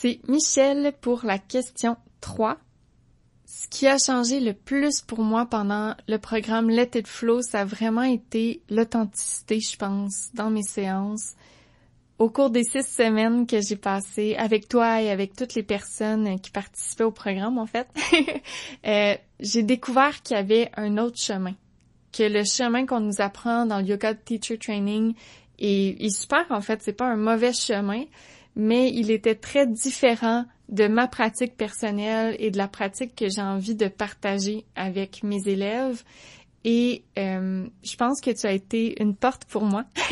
C'est Michel pour la question 3. Ce qui a changé le plus pour moi pendant le programme Let It Flow, ça a vraiment été l'authenticité, je pense, dans mes séances au cours des six semaines que j'ai passées avec toi et avec toutes les personnes qui participaient au programme, en fait, euh, j'ai découvert qu'il y avait un autre chemin. Que le chemin qu'on nous apprend dans le Yoga Teacher Training est, est super, en fait. C'est pas un mauvais chemin, mais il était très différent de ma pratique personnelle et de la pratique que j'ai envie de partager avec mes élèves. Et euh, je pense que tu as été une porte pour moi.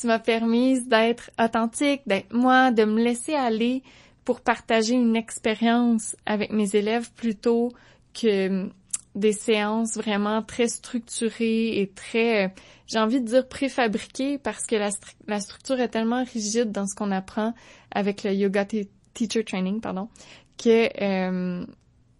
tu m'as permis d'être authentique, d'être moi, de me laisser aller pour partager une expérience avec mes élèves plutôt que des séances vraiment très structurées et très, j'ai envie de dire préfabriquées parce que la, la structure est tellement rigide dans ce qu'on apprend avec le yoga teacher training, pardon, que euh,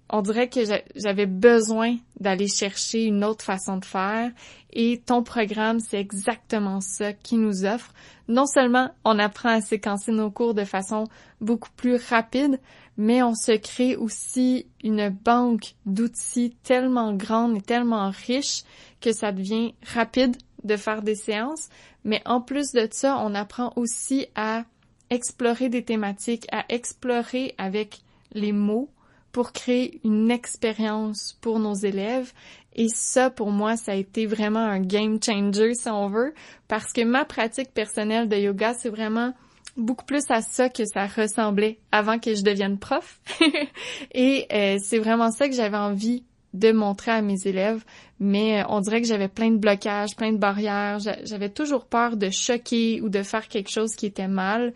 on dirait que j'avais besoin d'aller chercher une autre façon de faire et ton programme, c'est exactement ça qui nous offre. Non seulement on apprend à séquencer nos cours de façon beaucoup plus rapide, mais on se crée aussi une banque d'outils tellement grande et tellement riche que ça devient rapide de faire des séances. Mais en plus de ça, on apprend aussi à explorer des thématiques, à explorer avec les mots, pour créer une expérience pour nos élèves. Et ça, pour moi, ça a été vraiment un game changer, si on veut, parce que ma pratique personnelle de yoga, c'est vraiment beaucoup plus à ça que ça ressemblait avant que je devienne prof. Et euh, c'est vraiment ça que j'avais envie de montrer à mes élèves, mais euh, on dirait que j'avais plein de blocages, plein de barrières, j'avais toujours peur de choquer ou de faire quelque chose qui était mal,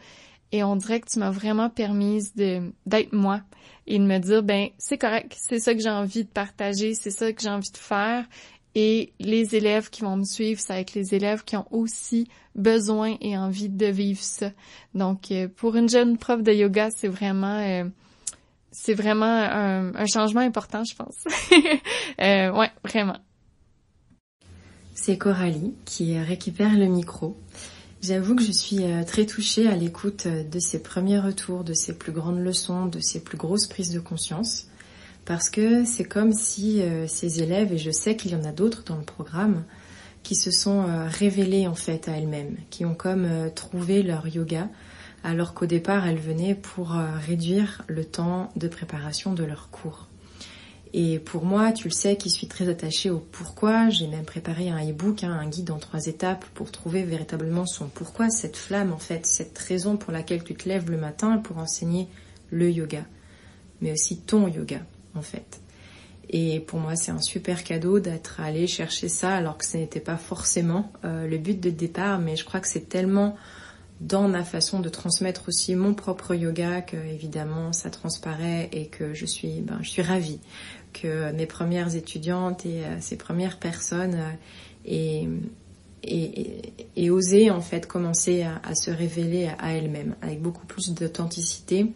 et on dirait que tu m'as vraiment permise d'être moi et de me dire ben c'est correct, c'est ça que j'ai envie de partager, c'est ça que j'ai envie de faire et les élèves qui vont me suivre, ça va être les élèves qui ont aussi besoin et envie de vivre ça. Donc euh, pour une jeune prof de yoga, c'est vraiment euh, c'est vraiment un, changement important, je pense. euh, ouais, vraiment. C'est Coralie qui récupère le micro. J'avoue que je suis euh, très touchée à l'écoute euh, de ces premiers retours, de ces plus grandes leçons, de ces plus grosses prises de conscience, parce que c'est comme si euh, ces élèves, et je sais qu'il y en a d'autres dans le programme, qui se sont révélés en fait à elles-mêmes, qui ont comme trouvé leur yoga, alors qu'au départ elles venaient pour réduire le temps de préparation de leur cours. Et pour moi, tu le sais, qui suis très attachée au pourquoi, j'ai même préparé un e-book, hein, un guide en trois étapes pour trouver véritablement son pourquoi, cette flamme en fait, cette raison pour laquelle tu te lèves le matin pour enseigner le yoga, mais aussi ton yoga en fait. Et pour moi, c'est un super cadeau d'être allé chercher ça alors que ce n'était pas forcément euh, le but de départ, mais je crois que c'est tellement dans ma façon de transmettre aussi mon propre yoga que évidemment ça transparaît et que je suis ben, je suis ravie que mes premières étudiantes et euh, ces premières personnes euh, osé en fait commencer à, se révéler à elles-mêmes avec beaucoup plus d'authenticité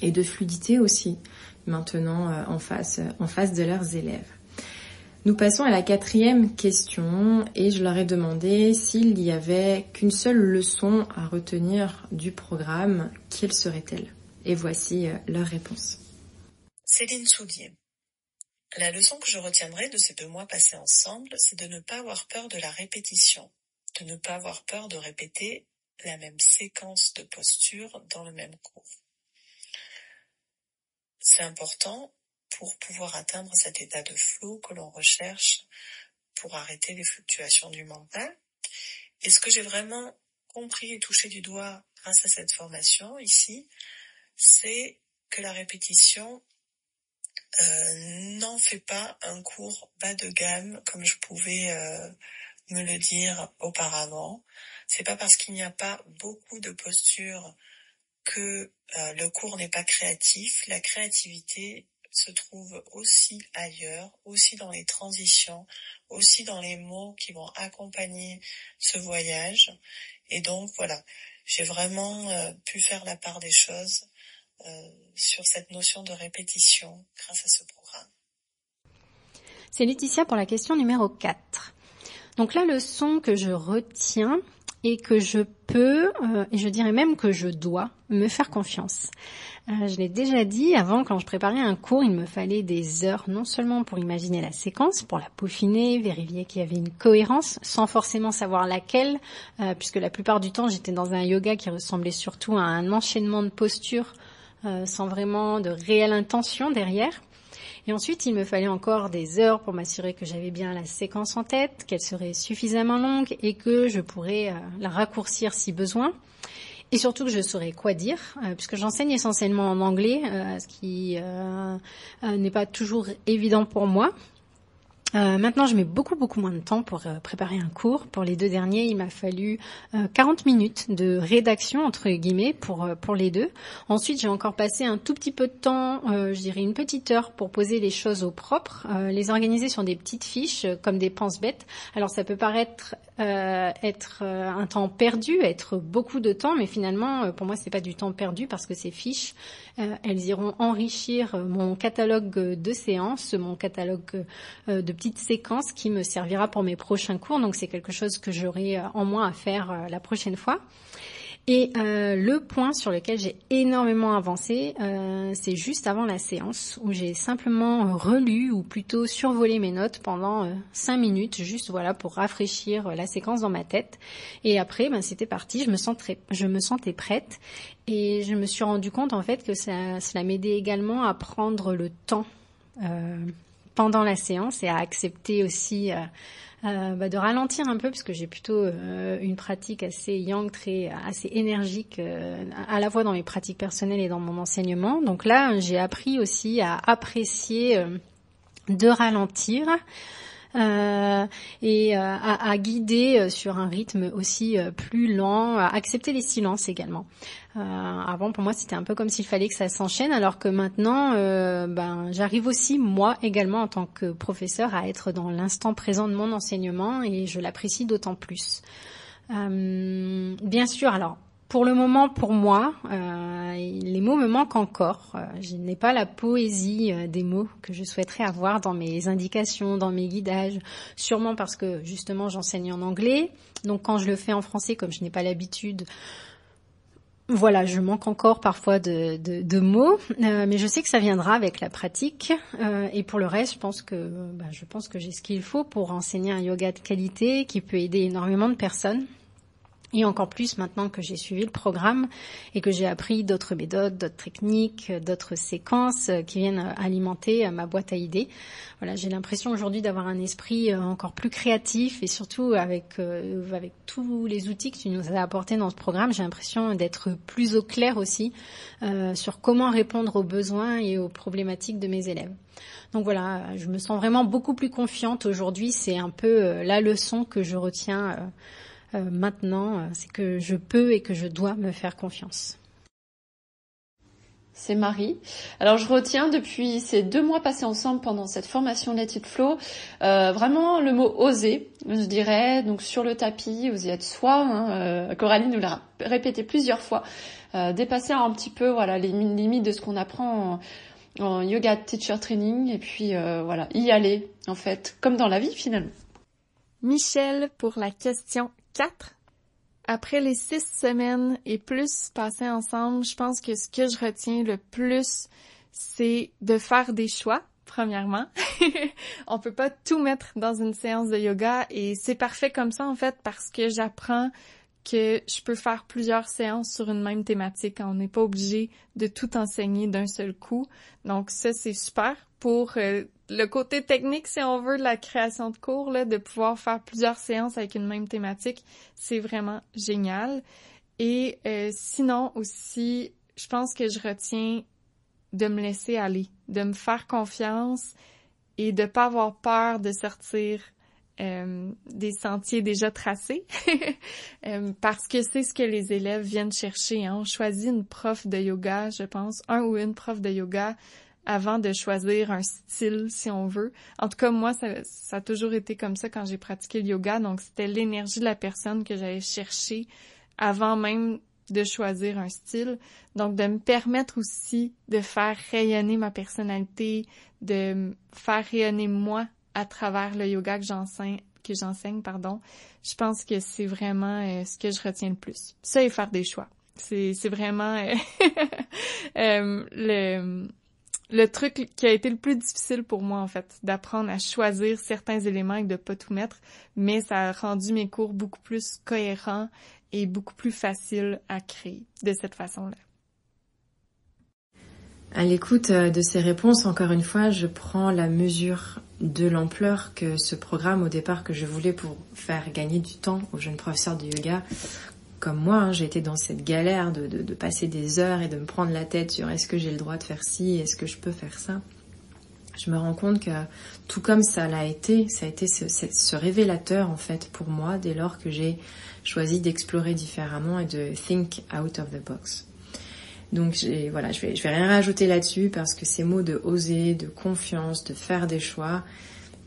et de fluidité aussi maintenant euh, en face en face de leurs élèves. Nous passons à la quatrième question et je leur ai demandé s'il y avait qu'une seule leçon à retenir du programme, quelle serait-elle? Et voici leur réponse. Céline Soulier. La leçon que je retiendrai de ces deux mois passés ensemble, c'est de ne pas avoir peur de la répétition, de ne pas avoir peur de répéter la même séquence de postures dans le même cours. C'est important pour pouvoir atteindre cet état de flow que l'on recherche pour arrêter les fluctuations du mental. Et ce que j'ai vraiment compris et touché du doigt grâce à cette formation ici, c'est que la répétition euh, n'en fais pas un cours bas de gamme comme je pouvais euh, me le dire auparavant. C'est pas parce qu'il n'y a pas beaucoup de postures que euh, le cours n'est pas créatif. La créativité se trouve aussi ailleurs, aussi dans les transitions, aussi dans les mots qui vont accompagner ce voyage. Et donc voilà, j'ai vraiment pu faire la part des choses sur cette notion de répétition grâce à ce programme. C'est Laetitia pour la question numéro 4. Donc la leçon que je retiens et que je peux, euh, et je dirais même que je dois, me faire confiance. Euh, je l'ai déjà dit, avant quand je préparais un cours, il me fallait des heures, non seulement pour imaginer la séquence, pour la peaufiner, vérifier qu'il y avait une cohérence, sans forcément savoir laquelle, euh, puisque la plupart du temps j'étais dans un yoga qui ressemblait surtout à un enchaînement de postures, sans vraiment de réelle intention derrière. Et ensuite, il me fallait encore des heures pour m'assurer que j'avais bien la séquence en tête, qu'elle serait suffisamment longue et que je pourrais euh, la raccourcir si besoin. Et surtout que je saurais quoi dire, euh, puisque j'enseigne essentiellement en anglais, euh, ce qui n'est pas toujours évident pour moi. Euh, maintenant, je mets beaucoup beaucoup moins de temps pour euh, préparer un cours. Pour les deux derniers, il m'a fallu 40 euh, minutes de rédaction entre guillemets pour pour les deux. Ensuite, j'ai encore passé un tout petit peu de temps, je dirais une petite heure pour poser les choses au propre, les organiser sur des petites fiches comme des pense-bêtes. Alors ça peut paraître être un temps perdu, être beaucoup de temps, mais finalement pour moi c'est pas du temps perdu parce que ces fiches, elles iront enrichir mon catalogue de séances, mon catalogue de petite séquence qui me servira pour mes prochains cours. Donc c'est quelque chose que j'aurai euh, en moins à faire euh, la prochaine fois. Et euh, le point sur lequel j'ai énormément avancé, c'est juste avant la séance où j'ai simplement relu ou plutôt survolé mes notes pendant cinq minutes, juste voilà pour rafraîchir la séquence dans ma tête. Et après, ben, c'était parti. Je me sentais, je me sentais prête et je me suis rendu compte en fait que ça, cela m'aidait également à prendre le temps pendant la séance et à accepter aussi euh, euh, bah, de ralentir un peu parce que j'ai plutôt euh, une pratique assez yang, très assez énergique à la fois dans mes pratiques personnelles et dans mon enseignement. Donc là, j'ai appris aussi à apprécier de ralentir. Euh, et euh, à, à, guider euh, sur un rythme aussi plus lent, à accepter les silences également. avant, pour moi, c'était un peu comme s'il fallait que ça s'enchaîne, alors que maintenant, ben, j'arrive aussi moi également en tant que professeur à être dans l'instant présent de mon enseignement et je l'apprécie d'autant plus. bien sûr, alors pour le moment, pour moi, euh, les mots me manquent encore. Euh, je n'ai pas la poésie euh, des mots que je souhaiterais avoir dans mes indications, dans mes guidages, sûrement parce que justement j'enseigne en anglais. Donc quand je le fais en français, comme je n'ai pas l'habitude, voilà, je manque encore parfois de, mots, mais je sais que ça viendra avec la pratique. et pour le reste, je pense que bah, je pense que j'ai ce qu'il faut pour enseigner un yoga de qualité qui peut aider énormément de personnes. Et encore plus maintenant que j'ai suivi le programme et que j'ai appris d'autres méthodes, d'autres techniques, d'autres séquences qui viennent alimenter ma boîte à idées. Voilà, j'ai l'impression aujourd'hui d'avoir un esprit encore plus créatif et surtout avec euh, avec tous les outils que tu nous as apportés dans ce programme, j'ai l'impression d'être plus au clair aussi euh, sur comment répondre aux besoins et aux problématiques de mes élèves. Donc voilà, je me sens vraiment beaucoup plus confiante aujourd'hui. C'est un peu euh, la leçon que je retiens euh, maintenant, euh, c'est que je peux et que je dois me faire confiance. C'est Marie. Alors je retiens depuis ces deux mois passés ensemble pendant cette formation Let It Flow, euh, vraiment le mot oser, je dirais, donc sur le tapis, oser être soi. Hein, Coralie nous l'a répété plusieurs fois, dépasser un petit peu voilà les limites de ce qu'on apprend en, en, yoga teacher training et puis voilà y aller en fait, comme dans la vie finalement. Michel pour la question 4. Après les six semaines et plus passées ensemble, je pense que ce que je retiens le plus, c'est de faire des choix, premièrement. On peut pas tout mettre dans une séance de yoga et c'est parfait comme ça, en fait, parce que j'apprends que je peux faire plusieurs séances sur une même thématique. On n'est pas obligé de tout enseigner d'un seul coup. Donc ça, c'est super pour euh, le côté technique, si on veut, de la création de cours, là, de pouvoir faire plusieurs séances avec une même thématique, c'est vraiment génial. Et euh, sinon aussi, je pense que je retiens de me laisser aller, de me faire confiance et de pas avoir peur de sortir euh, des sentiers déjà tracés euh, parce que c'est ce que les élèves viennent chercher. Hein. On choisit une prof de yoga, je pense, un ou une prof de yoga avant de choisir un style, si on veut. En tout cas, moi, ça, ça a toujours été comme ça quand j'ai pratiqué le yoga. Donc, c'était l'énergie de la personne que j'allais chercher avant même de choisir un style. Donc, de me permettre aussi de faire rayonner ma personnalité, de faire rayonner moi à travers le yoga que j'enseigne, pardon. Je pense que c'est vraiment euh, ce que je retiens le plus. Ça et faire des choix. C'est, c'est vraiment euh, euh, le, le truc qui a été le plus difficile pour moi, en fait, d'apprendre à choisir certains éléments et de pas tout mettre, mais ça a rendu mes cours beaucoup plus cohérents et beaucoup plus faciles à créer de cette façon-là. À l'écoute euh, de ces réponses, encore une fois, je prends la mesure de l'ampleur que ce programme au départ que je voulais pour faire gagner du temps aux jeunes professeurs de yoga comme moi, hein, j'ai été dans cette galère de, passer des heures et de me prendre la tête sur est-ce que j'ai le droit de faire ci, est-ce que je peux faire ça. Je me rends compte que tout comme ça l'a été, ça a été ce, révélateur en fait pour moi dès lors que j'ai choisi d'explorer différemment et de think out of the box. Donc voilà, je vais, vais rien rajouter là-dessus parce que ces mots de oser, de confiance, de faire des choix,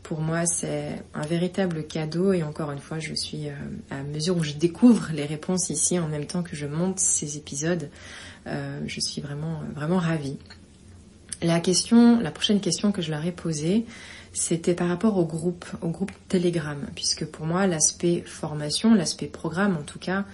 pour moi, c'est un véritable cadeau et encore une fois, je suis euh, à mesure où je découvre les réponses ici en même temps que je monte ces épisodes, euh, je suis vraiment vraiment ravie. La question, la prochaine question que je leur ai posée, c'était par rapport au groupe, au groupe Telegram, puisque pour moi l'aspect formation, l'aspect programme en tout cas,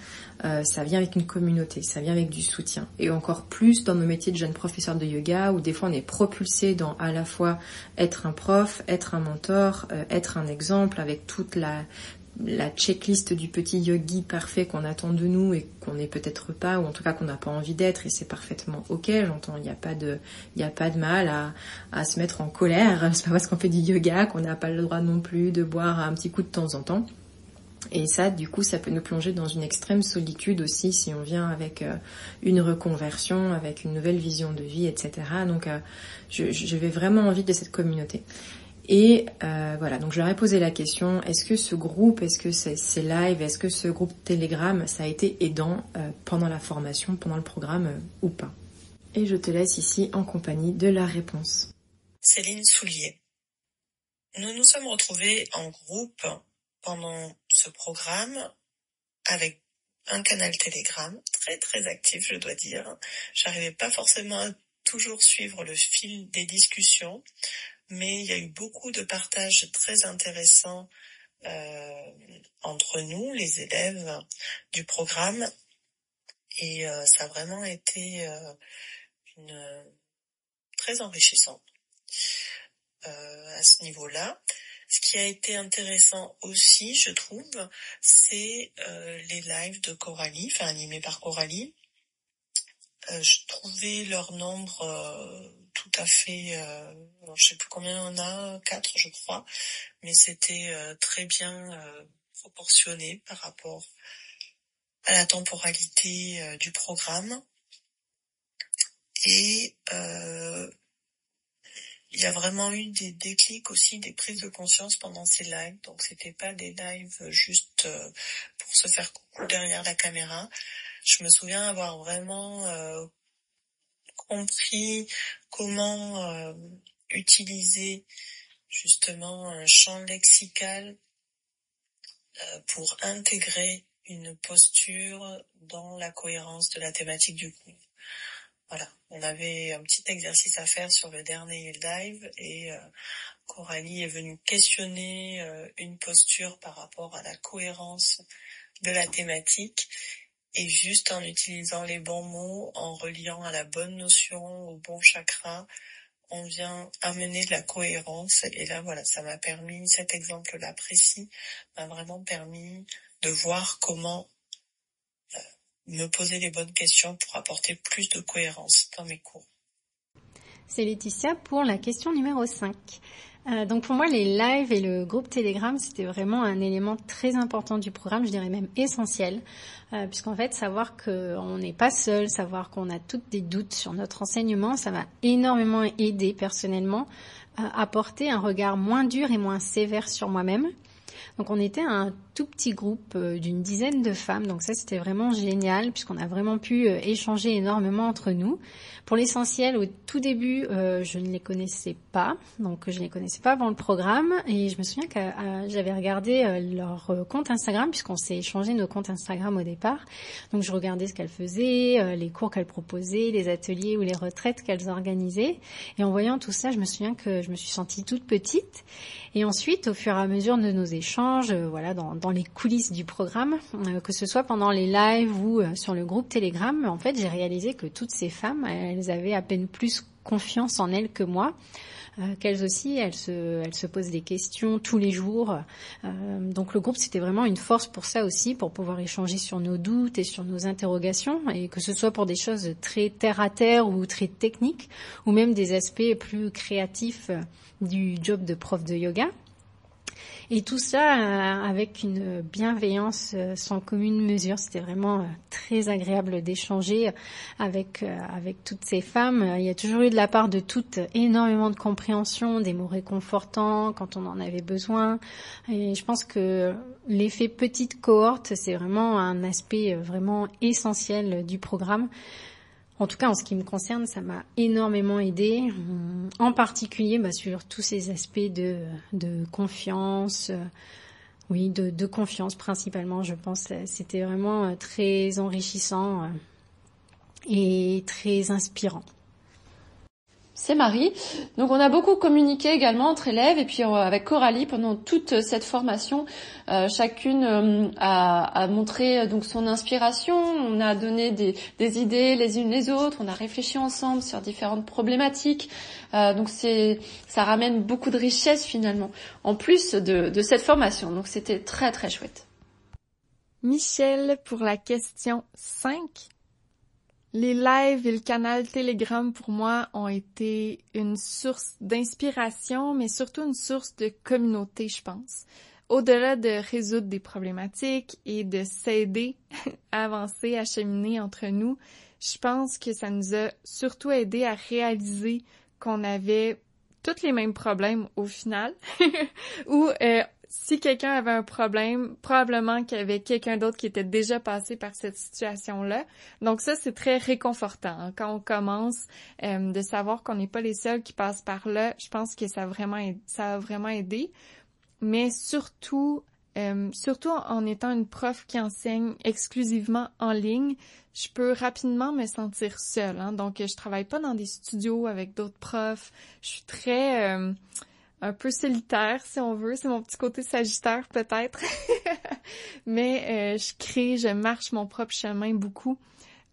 euh, ça vient avec une communauté, ça vient avec du soutien. Et encore plus dans nos métiers de jeunes professeurs de yoga, où des fois on est propulsé dans à la fois être un prof, être un mentor, euh, être un exemple, avec toute la la checklist du petit yogi parfait qu'on attend de nous et qu'on n'est peut-être pas, ou en tout cas qu'on n'a pas envie d'être, et c'est parfaitement ok, j'entends, il n'y a pas de, il a pas de mal à, à se mettre en colère, c'est pas parce qu'on fait du yoga qu'on n'a pas le droit non plus de boire un petit coup de temps en temps. Et ça, du coup, ça peut nous plonger dans une extrême solitude aussi si on vient avec euh, une reconversion, avec une nouvelle vision de vie, etc. Donc, euh, je, je vraiment envie de cette communauté. Et euh, voilà, donc je leur ai posé la question, est-ce que ce groupe, est-ce que c'est live, est-ce que ce groupe Telegram, ça a été aidant euh, pendant la formation, pendant le programme euh, ou pas? Et je te laisse ici en compagnie de la réponse. Céline Soulier. Nous nous sommes retrouvés en groupe pendant ce programme avec un canal Telegram très très actif, je dois dire. J'arrivais pas forcément à toujours suivre le fil des discussions mais il y a eu beaucoup de partages très intéressants euh, entre nous, les élèves du programme, et euh, ça a vraiment été euh, une, très enrichissant euh, à ce niveau-là. Ce qui a été intéressant aussi, je trouve, c'est euh, les lives de Coralie, enfin animés par Coralie. Euh, je trouvais leur nombre tout à fait, euh, je sais plus combien on a, quatre je crois, mais c'était euh, très bien euh, proportionné par rapport à la temporalité euh, du programme. Et il y a vraiment eu des déclics aussi, des prises de conscience pendant ces lives. Donc c'était pas des lives juste pour se faire coucou derrière la caméra. Je me souviens avoir vraiment compris comment euh, utiliser justement un champ lexical euh, pour intégrer une posture dans la cohérence de la thématique du cours. Voilà, on avait un petit exercice à faire sur le dernier live et euh, Coralie est venue questionner une posture par rapport à la cohérence de la thématique et juste en utilisant les bons mots, en reliant à la bonne notion, au bon chakra, on vient amener de la cohérence. Et là, voilà, ça m'a permis, cet exemple-là précis, m'a vraiment permis de voir comment euh, me poser les bonnes questions pour apporter plus de cohérence dans mes cours. C'est Laetitia pour la question numéro 5. Euh, donc pour moi, les lives et le groupe Telegram, c'était vraiment un élément très important du programme, je dirais même essentiel, euh, puisqu'en fait, savoir qu'on n'est pas seul, savoir qu'on a toutes des doutes sur notre enseignement, ça m'a énormément aidé personnellement à porter un regard moins dur et moins sévère sur moi-même. Donc on était un tout petit groupe euh, d'une dizaine de femmes. Donc ça, c'était vraiment génial puisqu'on a vraiment pu euh, échanger énormément entre nous. Pour l'essentiel, au tout début, euh, je ne les connaissais pas, donc je ne les connaissais pas avant le programme. Et je me souviens que j'avais regardé leur compte Instagram puisqu'on s'est échangé nos comptes Instagram au départ. Donc je regardais ce qu'elles faisaient, les cours qu'elles proposaient, les ateliers ou les retraites qu'elles organisaient. Et en voyant tout ça, je me souviens que je me suis sentie toute petite. Et ensuite, au fur et à mesure de nos échanges, voilà, dans, dans les coulisses du programme, euh, que ce soit pendant les lives ou euh, sur le groupe Telegram, en fait, j'ai réalisé que toutes ces femmes, elles avaient à peine plus confiance en elles que moi. Euh, qu'elles aussi, elles se, elles se posent des questions tous les jours. donc le groupe, c'était vraiment une force pour ça aussi, pour pouvoir échanger sur nos doutes et sur nos interrogations, et que ce soit pour des choses très terre à terre ou très techniques, ou même des aspects plus créatifs du job de prof de yoga. Et tout ça euh, avec une bienveillance euh, sans commune mesure. C'était vraiment euh, très agréable d'échanger avec avec toutes ces femmes. Il y a toujours eu de la part de toutes énormément de compréhension, des mots réconfortants quand on en avait besoin. Et je pense que l'effet petite cohorte, c'est vraiment un aspect vraiment essentiel du programme. En tout cas, en ce qui me concerne, ça m'a énormément aidé, euh, en particulier bah, sur tous ces aspects de, confiance, euh, oui, de, confiance principalement, je pense. C'était vraiment euh, très enrichissant et très inspirant c'est Marie. Donc on a beaucoup communiqué également entre élèves et puis euh, avec Coralie pendant toute cette formation. Euh, chacune euh, a, montré donc son inspiration. On a donné des, idées les unes les autres. On a réfléchi ensemble sur différentes problématiques. donc c'est ça ramène beaucoup de richesse finalement en plus de, de cette formation. Donc c'était très très chouette. Michel pour la question 5. Les lives et le canal Telegram pour moi ont été une source d'inspiration, mais surtout une source de communauté, je pense. Au-delà de résoudre des problématiques et de s'aider à avancer, à cheminer entre nous, je pense que ça nous a surtout aidé à réaliser qu'on avait tous les mêmes problèmes au final, ou euh, si quelqu'un avait un problème, probablement qu'il y avait quelqu'un d'autre qui était déjà passé par cette situation-là. Donc ça, c'est très réconfortant. Hein. Quand on commence euh, de savoir qu'on n'est pas les seuls qui passent par là, je pense que ça a vraiment, ça a vraiment aidé. Mais surtout, euh, surtout en étant une prof qui enseigne exclusivement en ligne, je peux rapidement me sentir seule. Hein. Donc, je travaille pas dans des studios avec d'autres profs. Je suis très... Euh, un peu solitaire, si on veut. C'est mon petit côté sagittaire, peut-être. Mais euh, je crée, je marche mon propre chemin beaucoup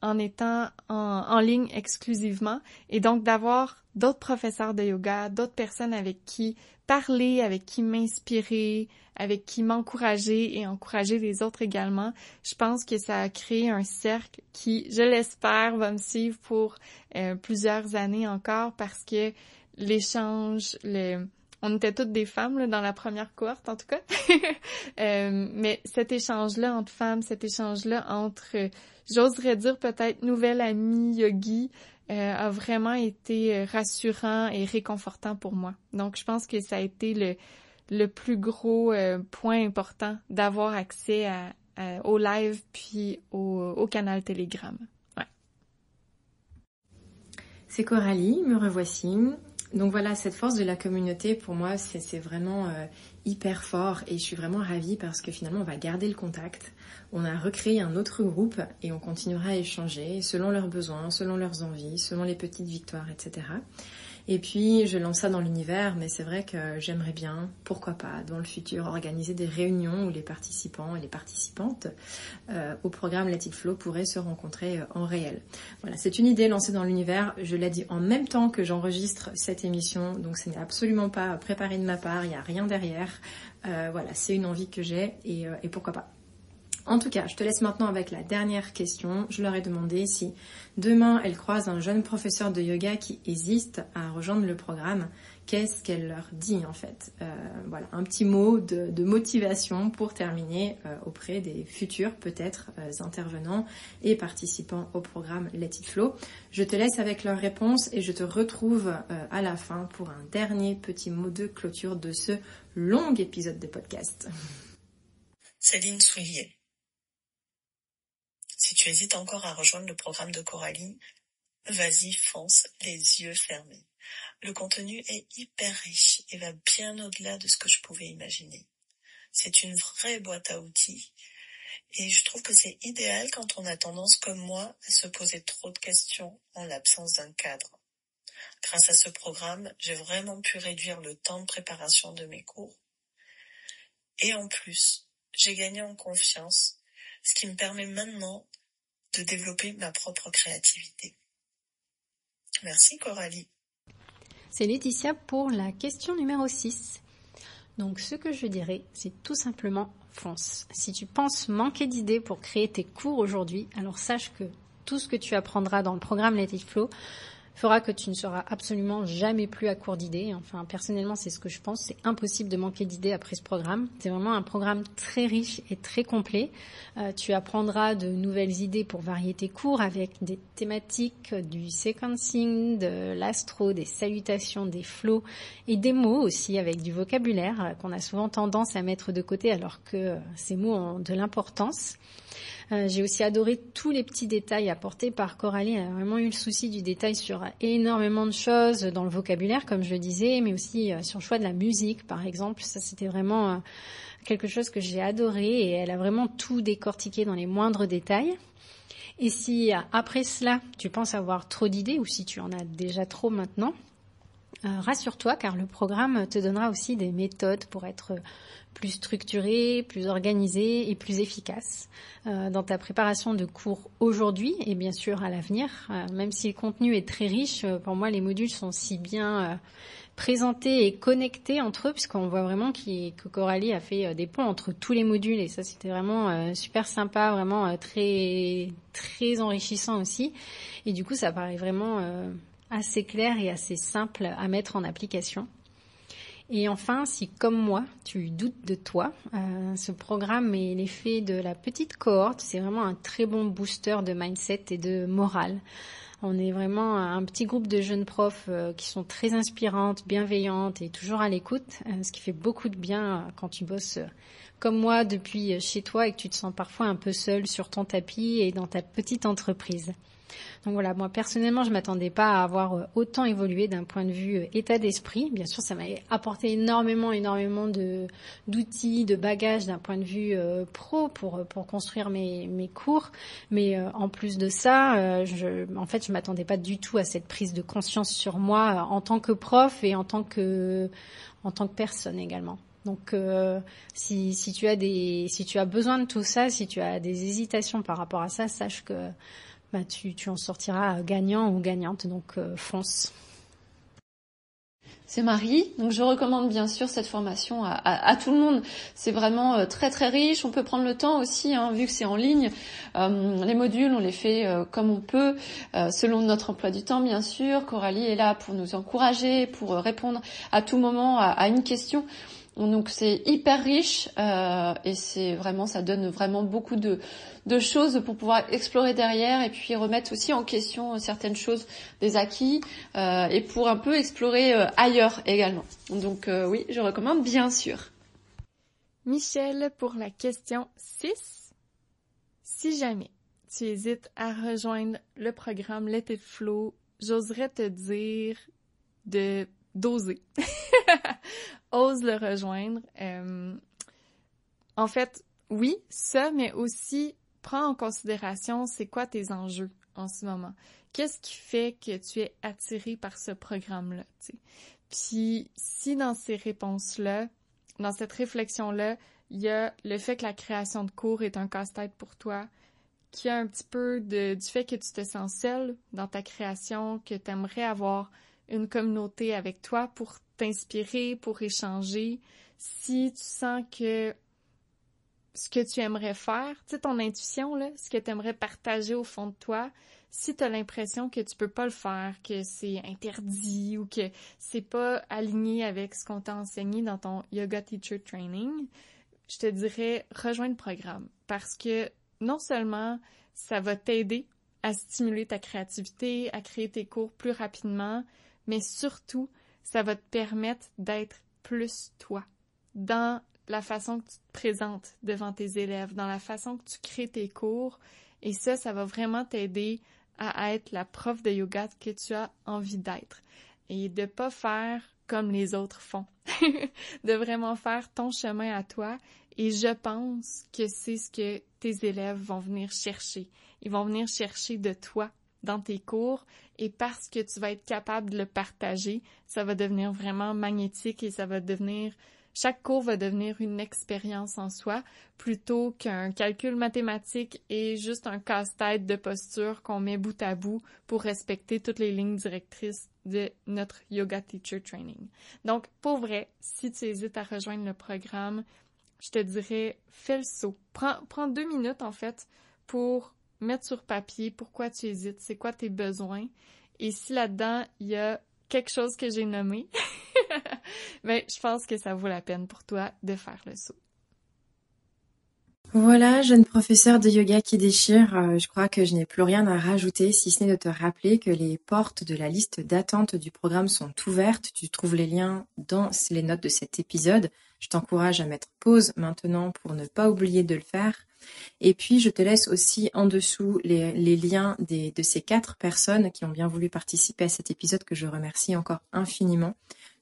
en étant en, ligne exclusivement. Et donc d'avoir d'autres professeurs de yoga, d'autres personnes avec qui parler, avec qui m'inspirer, avec qui m'encourager et encourager les autres également. Je pense que ça a créé un cercle qui, je l'espère, va me suivre pour euh, plusieurs années encore parce que l'échange, le, on était toutes des femmes là, dans la première cohorte en tout cas. euh, mais cet échange-là entre femmes, cet échange-là entre, j'oserais dire peut-être nouvelle amie yogi, euh, a vraiment été euh, rassurant et réconfortant pour moi. Donc je pense que ça a été le, le plus gros euh, point important d'avoir accès au live puis au, au canal Telegram. Ouais. C'est Coralie, me revoici. Donc voilà, cette force de la communauté, pour moi, c'est vraiment euh, hyper fort et je suis vraiment ravie parce que finalement, on va garder le contact. On a recréé un autre groupe et on continuera à échanger selon leurs besoins, selon leurs envies, selon les petites victoires, etc. Et puis, je lance ça dans l'univers, mais c'est vrai que j'aimerais bien, pourquoi pas, dans le futur, organiser des réunions où les participants et les participantes euh, au programme Let Flow pourraient se rencontrer euh, en réel. Voilà, c'est une idée lancée dans l'univers. Je l'ai dit en même temps que j'enregistre cette émission, donc ce n'est absolument pas préparé de ma part, il n'y a rien derrière. Euh, voilà, c'est une envie que j'ai et pourquoi pas. En tout cas, je te laisse maintenant avec la dernière question. Je leur ai demandé si demain elles croisent un jeune professeur de yoga qui hésite à rejoindre le programme, qu'est-ce qu'elle leur dit en fait? Euh, Voilà, un petit mot de, motivation pour terminer euh, auprès des futurs peut-être euh, intervenants et participants au programme Let It Flow. Je te laisse avec leurs réponses et je te retrouve à la fin pour un dernier petit mot de clôture de ce long épisode de podcast. Céline Soulier. Si tu hésites encore à rejoindre le programme de Coralie, vas-y, fonce les yeux fermés. Le contenu est hyper riche et va bien au-delà de ce que je pouvais imaginer. C'est une vraie boîte à outils et je trouve que c'est idéal quand on a tendance comme moi à se poser trop de questions en l'absence d'un cadre. Grâce à ce programme, j'ai vraiment pu réduire le temps de préparation de mes cours. Et en plus, j'ai gagné en confiance, ce qui me permet maintenant de développer ma propre créativité. Merci Coralie. C'est Laetitia pour la question numéro 6. Donc ce que je dirais, c'est tout simplement fonce. Si tu penses manquer d'idées pour créer tes cours aujourd'hui, alors sache que tout ce que tu apprendras dans le programme Let It Flow fera que tu ne seras absolument jamais plus à court d'idées. Enfin, personnellement, c'est ce que je pense. C'est impossible de manquer d'idées après ce programme. C'est vraiment un programme très riche et très complet. Euh, tu apprendras de nouvelles idées pour varier tes cours avec des thématiques du sequencing, de l'astro, des salutations, des flots et des mots aussi avec du vocabulaire euh, qu'on a souvent tendance à mettre de côté alors que euh, ces mots ont de l'importance. Euh, j'ai aussi adoré tous les petits détails apportés par Coralie. Elle a vraiment eu le souci du détail sur énormément de choses dans le vocabulaire, comme je le disais, mais aussi euh, sur le choix de la musique, par exemple. Ça, c'était vraiment euh, quelque chose que j'ai adoré et elle a vraiment tout décortiqué dans les moindres détails. Et si après cela, tu penses avoir trop d'idées ou si tu en as déjà trop maintenant, rassure-toi car le programme te donnera aussi des méthodes pour être plus structuré, plus organisé et plus efficace euh, dans ta préparation de cours aujourd'hui et bien sûr à l'avenir. Euh, même si le contenu est très riche, euh, pour moi les modules sont si bien présentés et connectés entre eux, puisqu'on voit vraiment que Coralie a fait des ponts entre tous les modules et ça c'était vraiment super sympa, vraiment très très enrichissant aussi. Et du coup ça paraît vraiment assez clair et assez simple à mettre en application. Et enfin, si comme moi, tu doutes de toi, euh, ce programme est l'effet de la petite cohorte. C'est vraiment un très bon booster de mindset et de morale. On est vraiment un petit groupe de jeunes profs euh, qui sont très inspirantes, bienveillantes et toujours à l'écoute, euh, ce qui fait beaucoup de bien quand tu bosses comme moi depuis chez toi et que tu te sens parfois un peu seul sur ton tapis et dans ta petite entreprise. Donc voilà, moi personnellement, je m'attendais pas à avoir euh, autant évolué d'un point de vue euh, état d'esprit. Bien sûr, ça m'a apporté énormément, énormément de d'outils, de bagages d'un point de vue euh, pro pour pour construire mes mes cours. Mais en plus de ça, je, en fait, je m'attendais pas du tout à cette prise de conscience sur moi en tant que prof et en tant que en tant que personne également. Donc, si, si tu as des, si tu as besoin de tout ça, si tu as des hésitations par rapport à ça, sache que bah, tu, tu, en sortiras gagnant ou gagnante, donc euh, fonce. C'est Marie, donc je recommande bien sûr cette formation à, à, tout le monde. C'est vraiment euh, très très riche. On peut prendre le temps aussi, hein, vu que c'est en ligne. Euh, les modules, on les fait comme on peut, selon notre emploi du temps, bien sûr. Coralie est là pour nous encourager, pour répondre à tout moment à, à une question. Donc c'est hyper riche euh, et c'est vraiment ça donne vraiment beaucoup de, de choses pour pouvoir explorer derrière et puis remettre aussi en question certaines choses des acquis euh, et pour un peu explorer euh, ailleurs également. Donc euh, oui, je recommande bien sûr. Michel pour la question 6. Si jamais tu hésites à rejoindre le programme Let It Flow, j'oserais te dire de d'oser. Ose le rejoindre. Euh, en fait, oui, ça, mais aussi prends en considération c'est quoi tes enjeux en ce moment? Qu'est-ce qui fait que tu es attiré par ce programme-là? Puis si dans ces réponses-là, dans cette réflexion-là, il y a le fait que la création de cours est un casse-tête pour toi, qu'il y a un petit peu de, du fait que tu te sens seul dans ta création, que tu aimerais avoir une communauté avec toi pour t'inspirer, pour échanger. Si tu sens que ce que tu aimerais faire, tu sais, ton intuition, là, ce que tu aimerais partager au fond de toi, si tu as l'impression que tu peux pas le faire, que c'est interdit ou que c'est pas aligné avec ce qu'on t'a enseigné dans ton yoga teacher training, je te dirais rejoins le programme parce que non seulement ça va t'aider à stimuler ta créativité, à créer tes cours plus rapidement, mais surtout, ça va te permettre d'être plus toi dans la façon que tu te présentes devant tes élèves, dans la façon que tu crées tes cours. Et ça, ça va vraiment t'aider à être la prof de yoga que tu as envie d'être. Et de pas faire comme les autres font. de vraiment faire ton chemin à toi. Et je pense que c'est ce que tes élèves vont venir chercher. Ils vont venir chercher de toi dans tes cours et parce que tu vas être capable de le partager, ça va devenir vraiment magnétique et ça va devenir chaque cours va devenir une expérience en soi plutôt qu'un calcul mathématique et juste un casse-tête de posture qu'on met bout à bout pour respecter toutes les lignes directrices de notre Yoga Teacher Training. Donc, pour vrai, si tu hésites à rejoindre le programme, je te dirais, fais le saut. Prends, prends deux minutes, en fait, pour mettre sur papier pourquoi tu hésites, c'est quoi tes besoins. Et si là-dedans, il y a quelque chose que j'ai nommé, mais je pense que ça vaut la peine pour toi de faire le saut. Voilà, jeune professeur de yoga qui déchire, euh, je crois que je n'ai plus rien à rajouter si ce n'est de te rappeler que les portes de la liste d'attente du programme sont ouvertes. Tu trouves les liens dans les notes de cet épisode. Je t'encourage à mettre pause maintenant pour ne pas oublier de le faire. Et puis, je te laisse aussi en dessous les, liens de ces quatre personnes qui ont bien voulu participer à cet épisode que je remercie encore infiniment.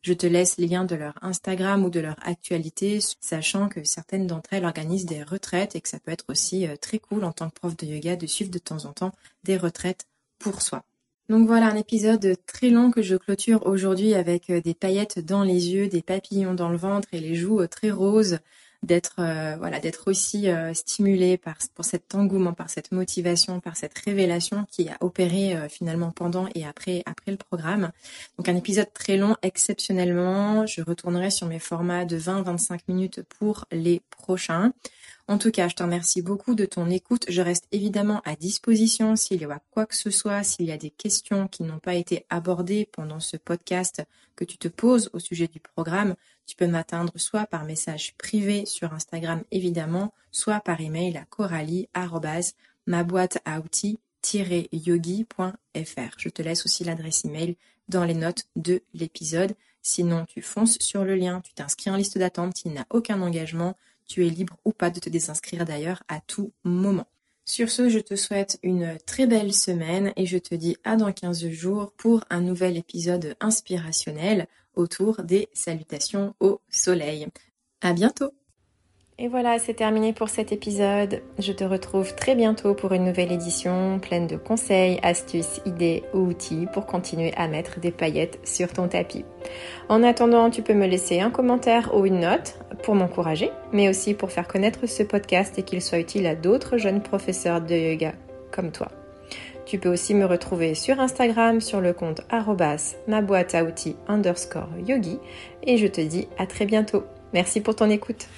Je te laisse les liens de leur Instagram ou de leur actualité, sachant que certaines d'entre elles organisent des retraites et que ça peut être aussi euh, très cool en tant que prof de yoga de suivre de temps en temps des retraites pour soi. Donc voilà un épisode très long que je clôture aujourd'hui avec euh, des paillettes dans les yeux, des papillons dans le ventre et les joues euh, très roses d'être euh, voilà d'être aussi euh, stimulé par pour cet engouement, par cette motivation, par cette révélation qui a opéré euh, finalement pendant et après après le programme. Donc un épisode très long exceptionnellement. Je retournerai sur mes formats de 20-25 minutes pour les prochains. En tout cas, je te remercie beaucoup de ton écoute. Je reste évidemment à disposition s'il y a quoi que ce soit, s'il y a des questions qui n'ont pas été abordées pendant ce podcast que tu te poses au sujet du programme. Tu peux m'atteindre soit par message privé sur Instagram évidemment, soit par email à coralie ma boîte à outils yogi.fr. Je te laisse aussi l'adresse email dans les notes de l'épisode. Sinon, tu fonces sur le lien, tu t'inscris en liste d'attente, il n'a aucun engagement, tu es libre ou pas de te désinscrire d'ailleurs à tout moment. Sur ce, je te souhaite une très belle semaine et je te dis à dans 15 jours pour un nouvel épisode inspirationnel autour des salutations au soleil. À bientôt! Et voilà, c'est terminé pour cet épisode. Je te retrouve très bientôt pour une nouvelle édition pleine de conseils, astuces, idées ou outils pour continuer à mettre des paillettes sur ton tapis. En attendant, tu peux me laisser un commentaire ou une note pour m'encourager, mais aussi pour faire connaître ce podcast et qu'il soit utile à d'autres jeunes professeurs de yoga comme toi. Tu peux aussi me retrouver sur Instagram sur le compte ma boîte à outils underscore yogi et je te dis à très bientôt. Merci pour ton écoute.